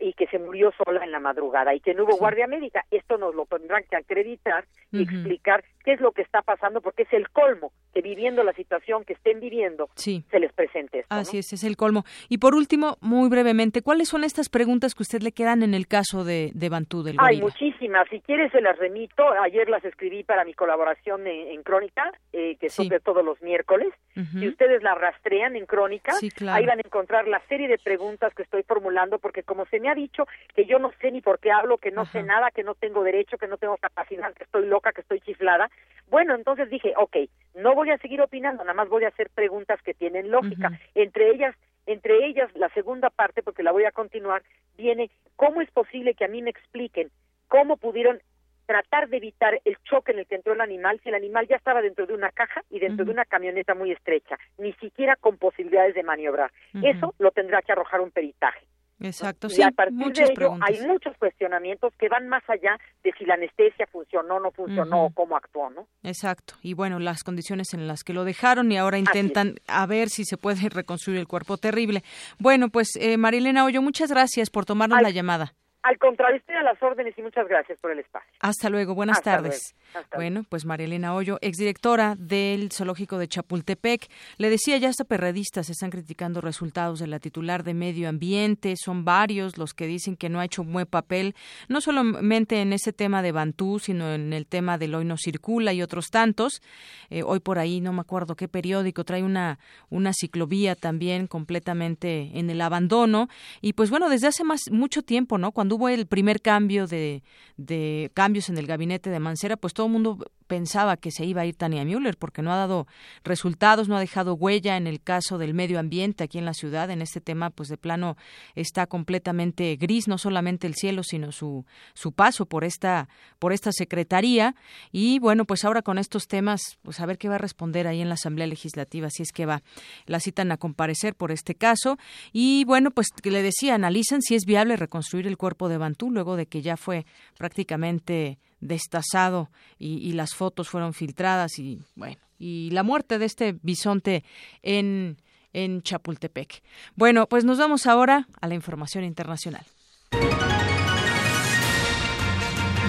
y que se murió sola en la madrugada y que no hubo guardia médica. Esto nos lo tendrán que acreditar y explicar qué es lo que está pasando, porque es el colmo que viviendo la situación que estén viviendo se les presente esto. Así es, es el colmo. Y por último, muy brevemente, ¿cuáles son estas preguntas que usted le quedan en el caso de, de Bantú del Hay muchísimas. Si quieres se las remito. Ayer las escribí para mi colaboración en, Crónica, eh, que son de todos los miércoles. Si ustedes la rastrean en Crónica, ahí van a encontrar la serie de preguntas que estoy formulando, porque como se me ha dicho que yo no sé ni por qué hablo, que no sé nada, que no tengo derecho, que no tengo capacidad, que estoy loca, que estoy chiflada, Bueno, entonces dije, ok, no voy a seguir opinando, nada más voy a hacer preguntas que tienen lógica. Entre ellas, entre ellas, la segunda parte, porque la voy a continuar, viene, ¿cómo es posible que a mí me expliquen cómo pudieron tratar de evitar el choque en el que entró el animal si el animal ya estaba dentro de una caja y dentro de una camioneta muy estrecha, ni siquiera con posibilidades de maniobrar. Eso lo tendrá que arrojar un peritaje. Exacto, y sí, a partir de ello preguntas. hay muchos cuestionamientos que van más allá de si la anestesia funcionó o no funcionó o cómo actuó, ¿no? Exacto. Y bueno, las condiciones en las que lo dejaron y ahora intentan a ver si se puede reconstruir el cuerpo terrible. Bueno, pues eh, Marilena Hoyo, muchas gracias por tomarnos la llamada. Al contrario, estoy a las órdenes y muchas gracias por el espacio. Hasta luego, buenas Hasta tardes. luego. Hasta Bueno, pues María Elena Hoyo, exdirectora del Zoológico de Chapultepec, le decía ya hasta perredistas están criticando resultados de la titular de Medio Ambiente, son varios los que dicen que no ha hecho un buen papel, no solamente en ese tema de Bantú, sino en el tema del hoy no circula y otros tantos. Eh, hoy por ahí, no me acuerdo qué periódico, trae una, una ciclovía también completamente en el abandono. Y pues bueno, desde hace más mucho tiempo, ¿no? Cuando hubo el primer cambio de, de cambios en el gabinete de Mancera, pues todo el mundo pensaba que se iba a ir Tania Müller porque no ha dado resultados, no ha dejado huella en el caso del medio ambiente aquí en la ciudad. En este tema, pues de plano está completamente gris, no solamente el cielo, sino su, su paso por esta, por esta secretaría. Y bueno, pues ahora con estos temas, pues a ver qué va a responder ahí en la Asamblea Legislativa, si es que va. La citan a comparecer por este caso. Y bueno, pues le decía, analicen si es viable reconstruir el cuerpo de Bantú luego de que ya fue prácticamente destazado y, las fotos fueron filtradas y bueno y la muerte de este bisonte en en Chapultepec. Bueno, pues nos vamos ahora a la información internacional.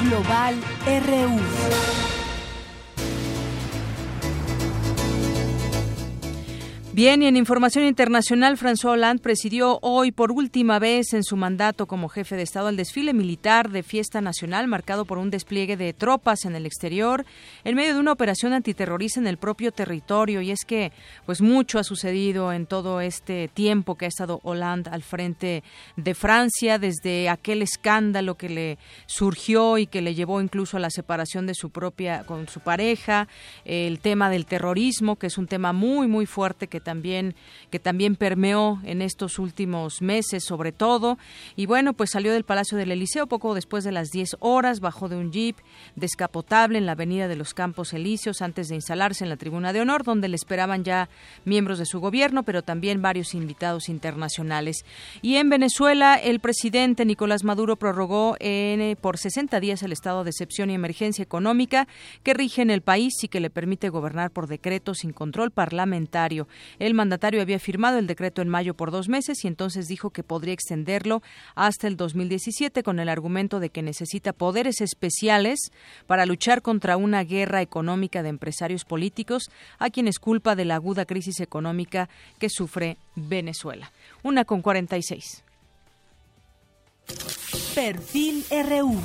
Global RU. Bien, y en información internacional, François Hollande presidió hoy por última vez en su mandato como jefe de Estado el desfile militar de fiesta nacional marcado por un despliegue de tropas en el exterior en medio de una operación antiterrorista en el propio territorio. Y es que, pues mucho ha sucedido en todo este tiempo que ha estado Hollande al frente de Francia, desde aquel escándalo que le surgió y que le llevó incluso a la separación de su propia con su pareja, el tema del terrorismo, que es un tema muy muy fuerte que también que también permeó en estos últimos meses sobre todo y bueno pues salió del Palacio del Eliseo poco después de las 10 horas bajó de un jeep descapotable en la Avenida de los Campos Elíseos antes de instalarse en la Tribuna de Honor donde le esperaban ya miembros de su gobierno pero también varios invitados internacionales y en Venezuela el presidente Nicolás Maduro prorrogó en, por 60 días el estado de excepción y emergencia económica que rige en el país y que le permite gobernar por decreto sin control parlamentario. El mandatario había firmado el decreto en mayo por dos meses y entonces dijo que podría extenderlo hasta el 2017 con el argumento de que necesita poderes especiales para luchar contra una guerra económica de empresarios políticos a quienes culpa de la aguda crisis económica que sufre Venezuela. Una con 46. Perfil RU.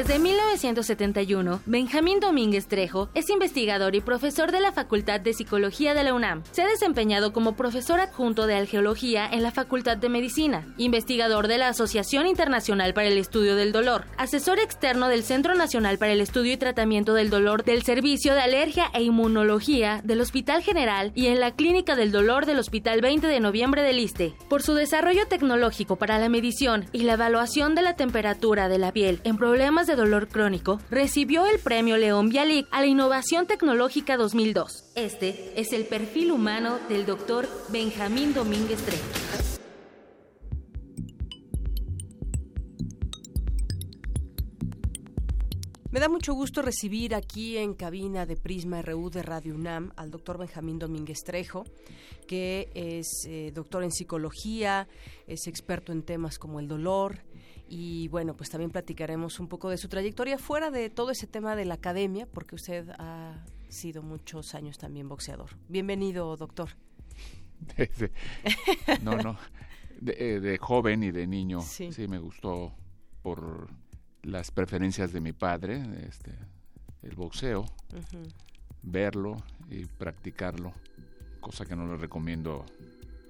Desde 1971, Benjamín Domínguez Trejo es investigador y profesor de la Facultad de Psicología de la UNAM. Se ha desempeñado como profesor adjunto de Algeología en la Facultad de Medicina, investigador de la Asociación Internacional para el Estudio del Dolor, asesor externo del Centro Nacional para el Estudio y Tratamiento del Dolor del Servicio de Alergia e Inmunología del Hospital General y en la Clínica del Dolor del Hospital 20 de Noviembre del ISTE. Por su desarrollo tecnológico para la medición y la evaluación de la temperatura de la piel en problemas de dolor crónico, recibió el premio León Bialik a la Innovación Tecnológica 2002. Este es el perfil humano del doctor Benjamín Domínguez Trejo. Me da mucho gusto recibir aquí en cabina de Prisma RU de Radio UNAM al doctor Benjamín Domínguez Trejo, que es eh, doctor en psicología, es experto en temas como el dolor, y bueno, pues también platicaremos un poco de su trayectoria fuera de todo ese tema de la academia, porque usted ha sido muchos años también boxeador. Bienvenido, doctor. Desde- no, no. De, eh, de joven y de niño, Sí. sí. me gustó por las preferencias de mi padre, este, el boxeo, verlo y practicarlo, cosa que no le recomiendo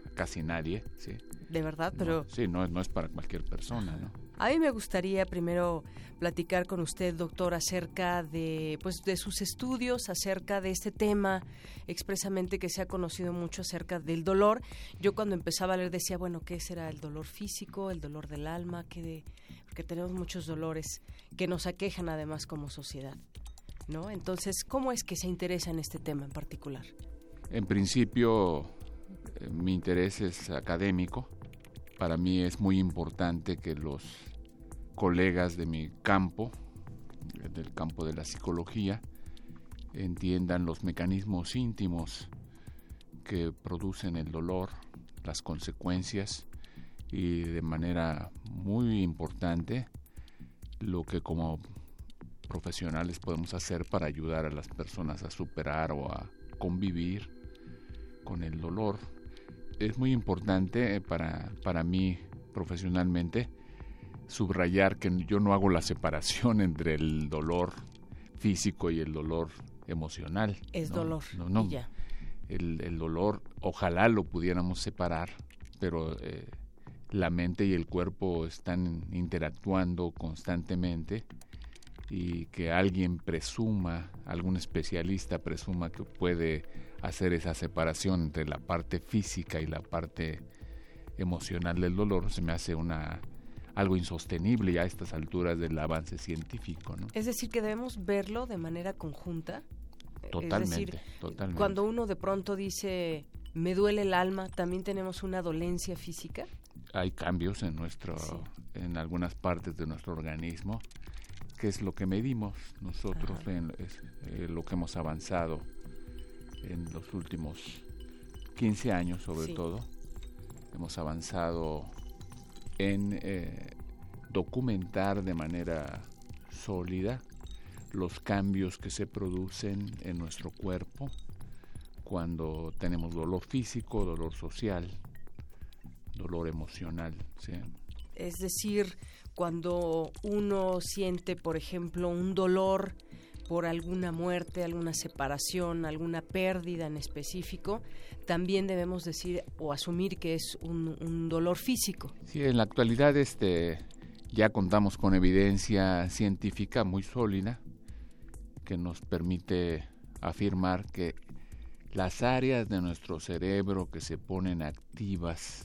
a casi nadie, sí. De verdad, pero... sí, no, no es para cualquier persona, ¿no? A mí me gustaría primero platicar con usted, doctor, acerca de, pues, de sus estudios, acerca de este tema, expresamente que se ha conocido mucho acerca del dolor. Yo cuando empezaba a leer decía, bueno, ¿qué será el dolor físico, el dolor del alma? ¿Qué de... Porque tenemos muchos dolores que nos aquejan además como sociedad, ¿no? Entonces, ¿cómo es que se interesa en este tema en particular? En principio, eh, mi interés es académico. Para mí es muy importante que los colegas de mi campo, del campo de la psicología, entiendan los mecanismos íntimos que producen el dolor, las consecuencias y de manera muy importante lo que como profesionales podemos hacer para ayudar a las personas a superar o a convivir con el dolor. Es muy importante para, para mí profesionalmente subrayar que yo no hago la separación entre el dolor físico y el dolor emocional. Es dolor. No, no. El, el, dolor, ojalá lo pudiéramos separar, pero eh, la mente y el cuerpo están interactuando constantemente y que alguien presuma, algún especialista presuma que puede hacer esa separación entre la parte física y la parte emocional del dolor, se me hace una algo insostenible ya a estas alturas del avance científico. ¿no? Es decir, que debemos verlo de manera conjunta. Totalmente, es decir, totalmente. Cuando uno de pronto dice, me duele el alma, ¿también tenemos una dolencia física? Hay cambios en, nuestro, en algunas partes de nuestro organismo, que es lo que medimos nosotros, en, es, eh, lo que hemos avanzado en los últimos 15 años sobre sí. todo. Hemos avanzado en eh, documentar de manera sólida los cambios que se producen en nuestro cuerpo cuando tenemos dolor físico, dolor social, dolor emocional. Es decir, cuando uno siente, por ejemplo, un dolor por alguna muerte, alguna separación, alguna pérdida en específico, también debemos decir o asumir que es un, dolor físico. Sí, en la actualidad este, ya contamos con evidencia científica muy sólida que nos permite afirmar que las áreas de nuestro cerebro que se ponen activas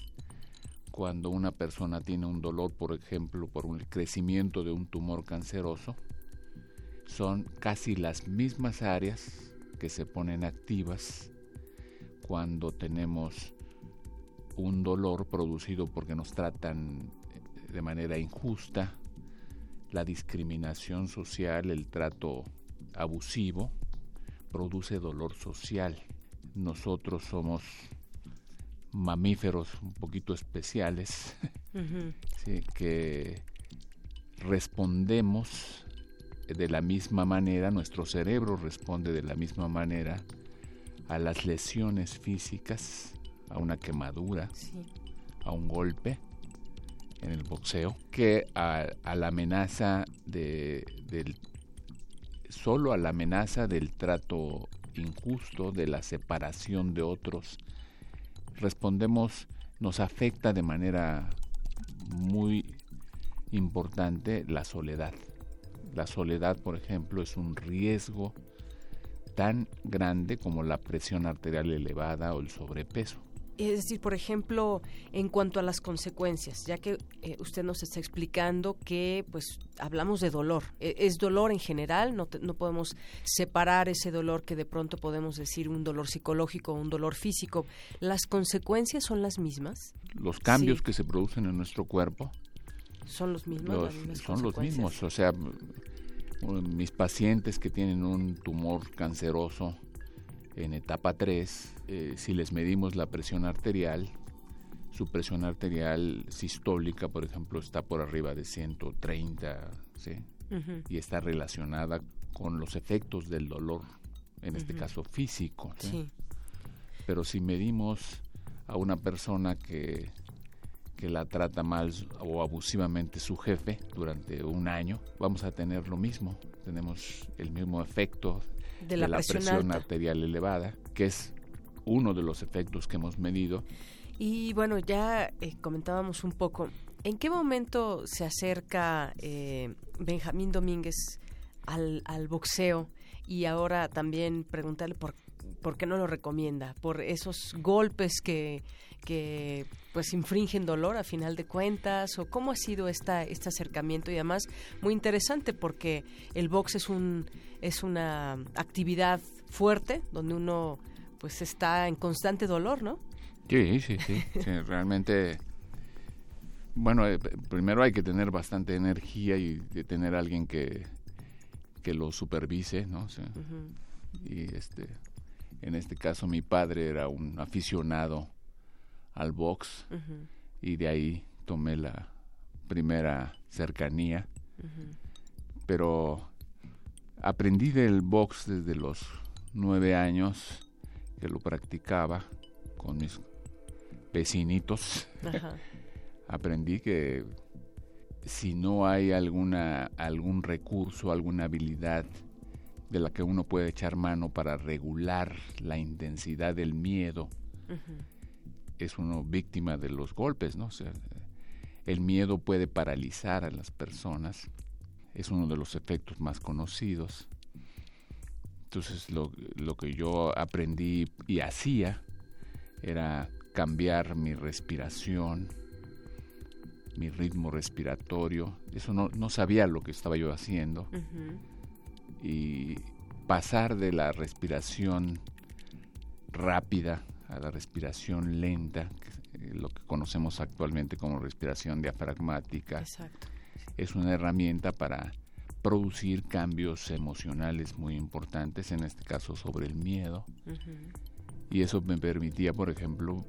cuando una persona tiene un dolor, por ejemplo, por un crecimiento de un tumor canceroso, son casi las mismas áreas que se ponen activas cuando tenemos un dolor producido porque nos tratan de manera injusta, la discriminación social, el trato abusivo, produce dolor social. Nosotros somos mamíferos un poquito especiales uh -huh. ¿sí? que respondemos de la misma manera, nuestro cerebro responde de la misma manera a las lesiones físicas, a una quemadura, sí. a un golpe en el boxeo, que a, a la amenaza de, del solo a la amenaza del trato injusto, de la separación de otros, respondemos, nos afecta de manera muy importante la soledad. La soledad, por ejemplo, es un riesgo tan grande como la presión arterial elevada o el sobrepeso. Es decir, por ejemplo, en cuanto a las consecuencias, ya que eh, usted nos está explicando que, pues, hablamos de dolor. E, es dolor en general, no, te, no podemos separar ese dolor que de pronto podemos decir un dolor psicológico o un dolor físico. ¿Las consecuencias son las mismas? Los cambios sí. que se producen en nuestro cuerpo son los mismos. Los, son los mismos, o sea, mis pacientes que tienen un tumor canceroso en etapa 3, eh, si les medimos la presión arterial, su presión arterial sistólica, por ejemplo, está por arriba de 130, ¿sí? Uh -huh. Y está relacionada con los efectos del dolor, en uh -huh. este caso físico. ¿sí? Sí. Pero si medimos a una persona que, que la trata mal o abusivamente su jefe durante un año, vamos a tener lo mismo. Tenemos el mismo efecto de la, de la presión, presión arterial elevada, que es uno de los efectos que hemos medido Y bueno, ya eh, comentábamos un poco, ¿en qué momento se acerca eh, Benjamín Domínguez al, al boxeo? Y ahora también preguntarle por, por qué no lo recomienda, por esos golpes que, que pues infringen dolor a final de cuentas o cómo ha sido esta este acercamiento y además muy interesante porque el box es un es una actividad fuerte donde uno pues está en constante dolor, ¿no? Sí, sí, sí, realmente bueno, eh, primero hay que tener bastante energía y tener alguien que que lo supervise, ¿no? Y este en este caso mi padre era un aficionado al box y de ahí tomé la primera cercanía. Pero aprendí del box desde los nueve años que lo practicaba con mis vecinitos. aprendí que si no hay alguna algún recurso, alguna habilidad de la que uno puede echar mano para regular la intensidad del miedo, es uno víctima de los golpes, ¿no? el miedo puede paralizar a las personas, es uno de los efectos más conocidos. Entonces lo, lo que yo aprendí y hacía era cambiar mi respiración, mi ritmo respiratorio. Eso no, no sabía lo que estaba yo haciendo. Y pasar de la respiración rápida a la respiración lenta, eh, lo que conocemos actualmente como respiración diafragmática, es una herramienta para producir cambios emocionales muy importantes, en este caso sobre el miedo. Y eso me permitía, por ejemplo,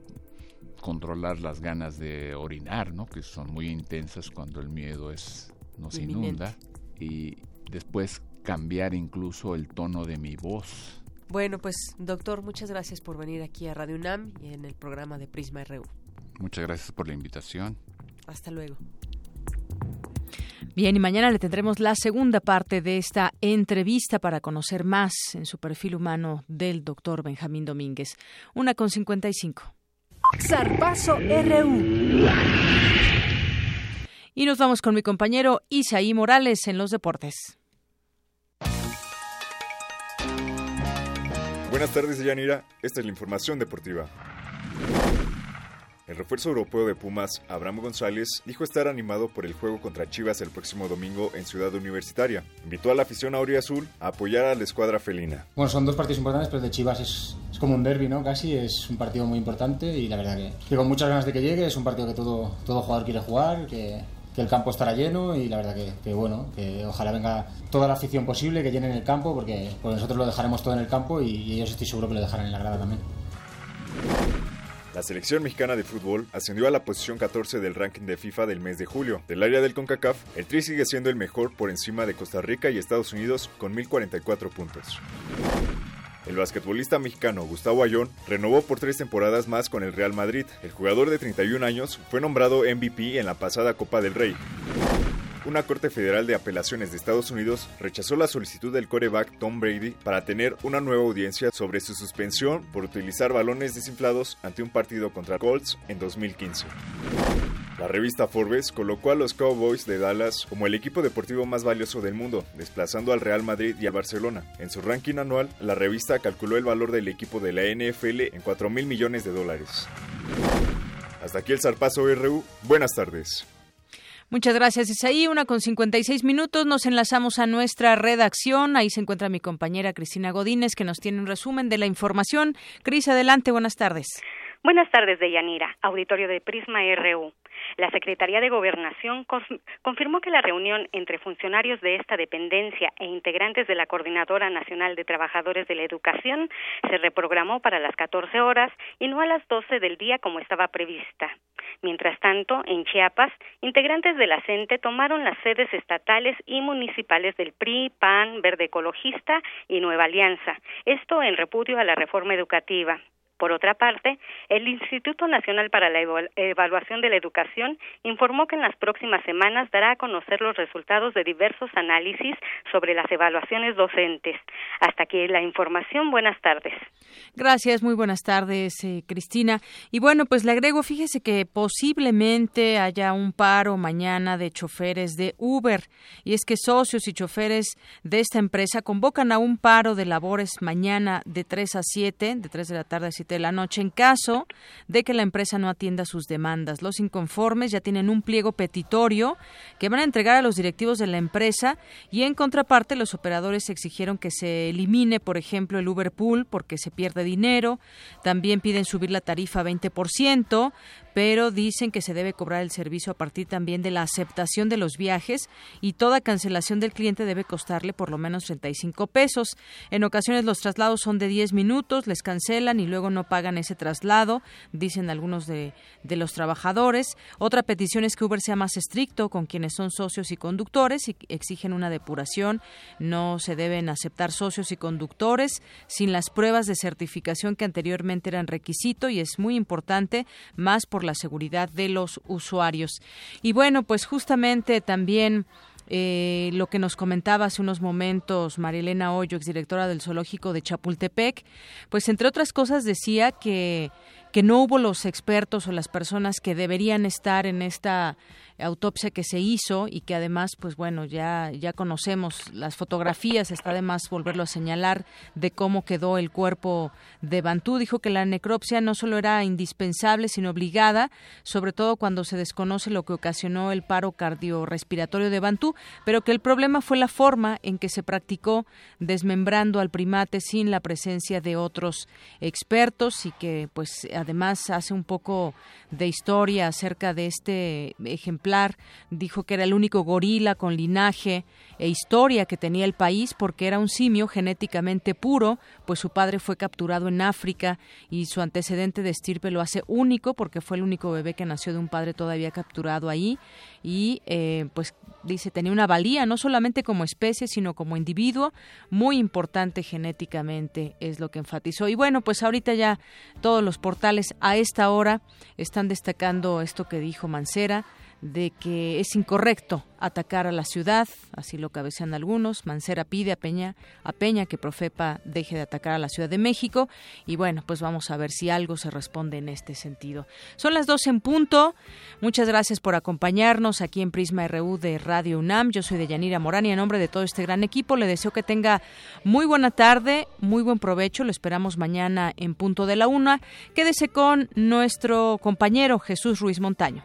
controlar las ganas de orinar, ¿no? que son muy intensas cuando el miedo es nos inunda. Y después cambiar incluso el tono de mi voz bueno, pues doctor, muchas gracias por venir aquí a Radio UNAM y en el programa de Prisma RU. Muchas gracias por la invitación. Hasta luego. Bien, y mañana le tendremos la segunda parte de esta entrevista para conocer más en su perfil humano del doctor Benjamín Domínguez. Una con cincuenta y cinco. Zarpazo RU. Y nos vamos con mi compañero Isaí Morales en los deportes. Buenas tardes, Yanira. Esta es la información deportiva. El refuerzo europeo de Pumas, Abraham González, dijo estar animado por el juego contra Chivas el próximo domingo en Ciudad Universitaria. Invitó a la afición Azul a apoyar a la escuadra felina. Bueno, son dos partidos importantes, pero de Chivas es, como un derby, ¿no? Casi es un partido muy importante y la verdad que, que, con muchas ganas de que llegue. Es un partido que todo, todo jugador quiere jugar, que que el campo estará lleno y la verdad que, bueno, que ojalá venga toda la afición posible, que llenen el campo, porque pues nosotros lo dejaremos todo en el campo y, ellos estoy seguro que lo dejarán en la grada también. La selección mexicana de fútbol ascendió a la posición 14 del ranking de FIFA del mes de julio. Del área del CONCACAF, el Tri sigue siendo el mejor por encima de Costa Rica y Estados Unidos con 1044 puntos. El basquetbolista mexicano Gustavo Ayón renovó por tres temporadas más con el Real Madrid. El jugador de 31 años fue nombrado MVP en la pasada Copa del Rey. Una Corte Federal de Apelaciones de Estados Unidos rechazó la solicitud del coreback Tom Brady para tener una nueva audiencia sobre su suspensión por utilizar balones desinflados ante un partido contra Colts en 2015. La revista Forbes colocó a los Cowboys de Dallas como el equipo deportivo más valioso del mundo, desplazando al Real Madrid y al Barcelona. En su ranking anual, la revista calculó el valor del equipo de la NFL en 4 mil millones de dólares. Hasta aquí el zarpazo RU. Buenas tardes. Muchas gracias, Isaí. Una con 56 minutos. Nos enlazamos a nuestra redacción. Ahí se encuentra mi compañera Cristina Godínez, que nos tiene un resumen de la información. Cris, adelante. Buenas tardes. Buenas tardes, Deyanira. Auditorio de Prisma RU. La Secretaría de Gobernación confirmó que la reunión entre funcionarios de esta dependencia e integrantes de la Coordinadora Nacional de Trabajadores de la Educación se reprogramó para las 14 horas y no a las 12 del día como estaba prevista. Mientras tanto, en Chiapas, integrantes de la CENTE tomaron las sedes estatales y municipales del PRI, PAN, Verde Ecologista y Nueva Alianza, esto en repudio a la reforma educativa. Por otra parte, el Instituto Nacional para la Evaluación de la Educación informó que en las próximas semanas dará a conocer los resultados de diversos análisis sobre las evaluaciones docentes. Hasta aquí la información. Buenas tardes. Gracias, muy buenas tardes, eh, Cristina. Y bueno, pues le agrego, fíjese que posiblemente haya un paro mañana de choferes de Uber. Y es que socios y choferes de esta empresa convocan a un paro de labores mañana de 3 a 7, de 3 de la tarde a 7 de la noche en caso de que la empresa no atienda sus demandas. Los inconformes ya tienen un pliego petitorio que van a entregar a los directivos de la empresa y en contraparte los operadores exigieron que se elimine, por ejemplo, el Uber Pool porque se pierde dinero. También piden subir la tarifa a 20%, pero dicen que se debe cobrar el servicio a partir también de la aceptación de los viajes y toda cancelación del cliente debe costarle por lo menos 35 pesos. En ocasiones los traslados son de 10 minutos, les cancelan y luego no pagan ese traslado, dicen algunos de, los trabajadores. Otra petición es que Uber sea más estricto con quienes son socios y conductores y exigen una depuración. No se deben aceptar socios y conductores sin las pruebas de certificación que anteriormente eran requisito y es muy importante más por la seguridad de los usuarios. Y bueno, pues justamente también eh, lo que nos comentaba hace unos momentos Marilena Hoyo, exdirectora del Zoológico de Chapultepec, pues entre otras cosas decía que, que no hubo los expertos o las personas que deberían estar en esta autopsia que se hizo y que además, pues bueno, ya, ya conocemos las fotografías, está de más volverlo a señalar de cómo quedó el cuerpo de Bantú. Dijo que la necropsia no solo era indispensable, sino obligada, sobre todo cuando se desconoce lo que ocasionó el paro cardiorrespiratorio de Bantú, pero que el problema fue la forma en que se practicó desmembrando al primate sin la presencia de otros expertos y que pues además hace un poco de historia acerca de este ejemplo dijo que era el único gorila con linaje e historia que tenía el país porque era un simio genéticamente puro, pues su padre fue capturado en África y su antecedente de estirpe lo hace único porque fue el único bebé que nació de un padre todavía capturado ahí. Y eh, pues dice tenía una valía no solamente como especie sino como individuo muy importante genéticamente es lo que enfatizó. Y bueno pues ahorita ya todos los portales a esta hora están destacando esto que dijo Mancera de que es incorrecto atacar a la ciudad, así lo cabecean algunos. Mancera pide a Peña, a Peña que Profepa deje de atacar a la Ciudad de México y bueno, pues vamos a ver si algo se responde en este sentido. Son las 12 en punto. Muchas gracias por acompañarnos aquí en Prisma RU de Radio UNAM. Yo soy de Yanira Morán y en nombre de todo este gran equipo le deseo que tenga muy buena tarde, muy buen provecho. Lo esperamos mañana en punto de la una. Quédese con nuestro compañero Jesús Ruiz Montaño.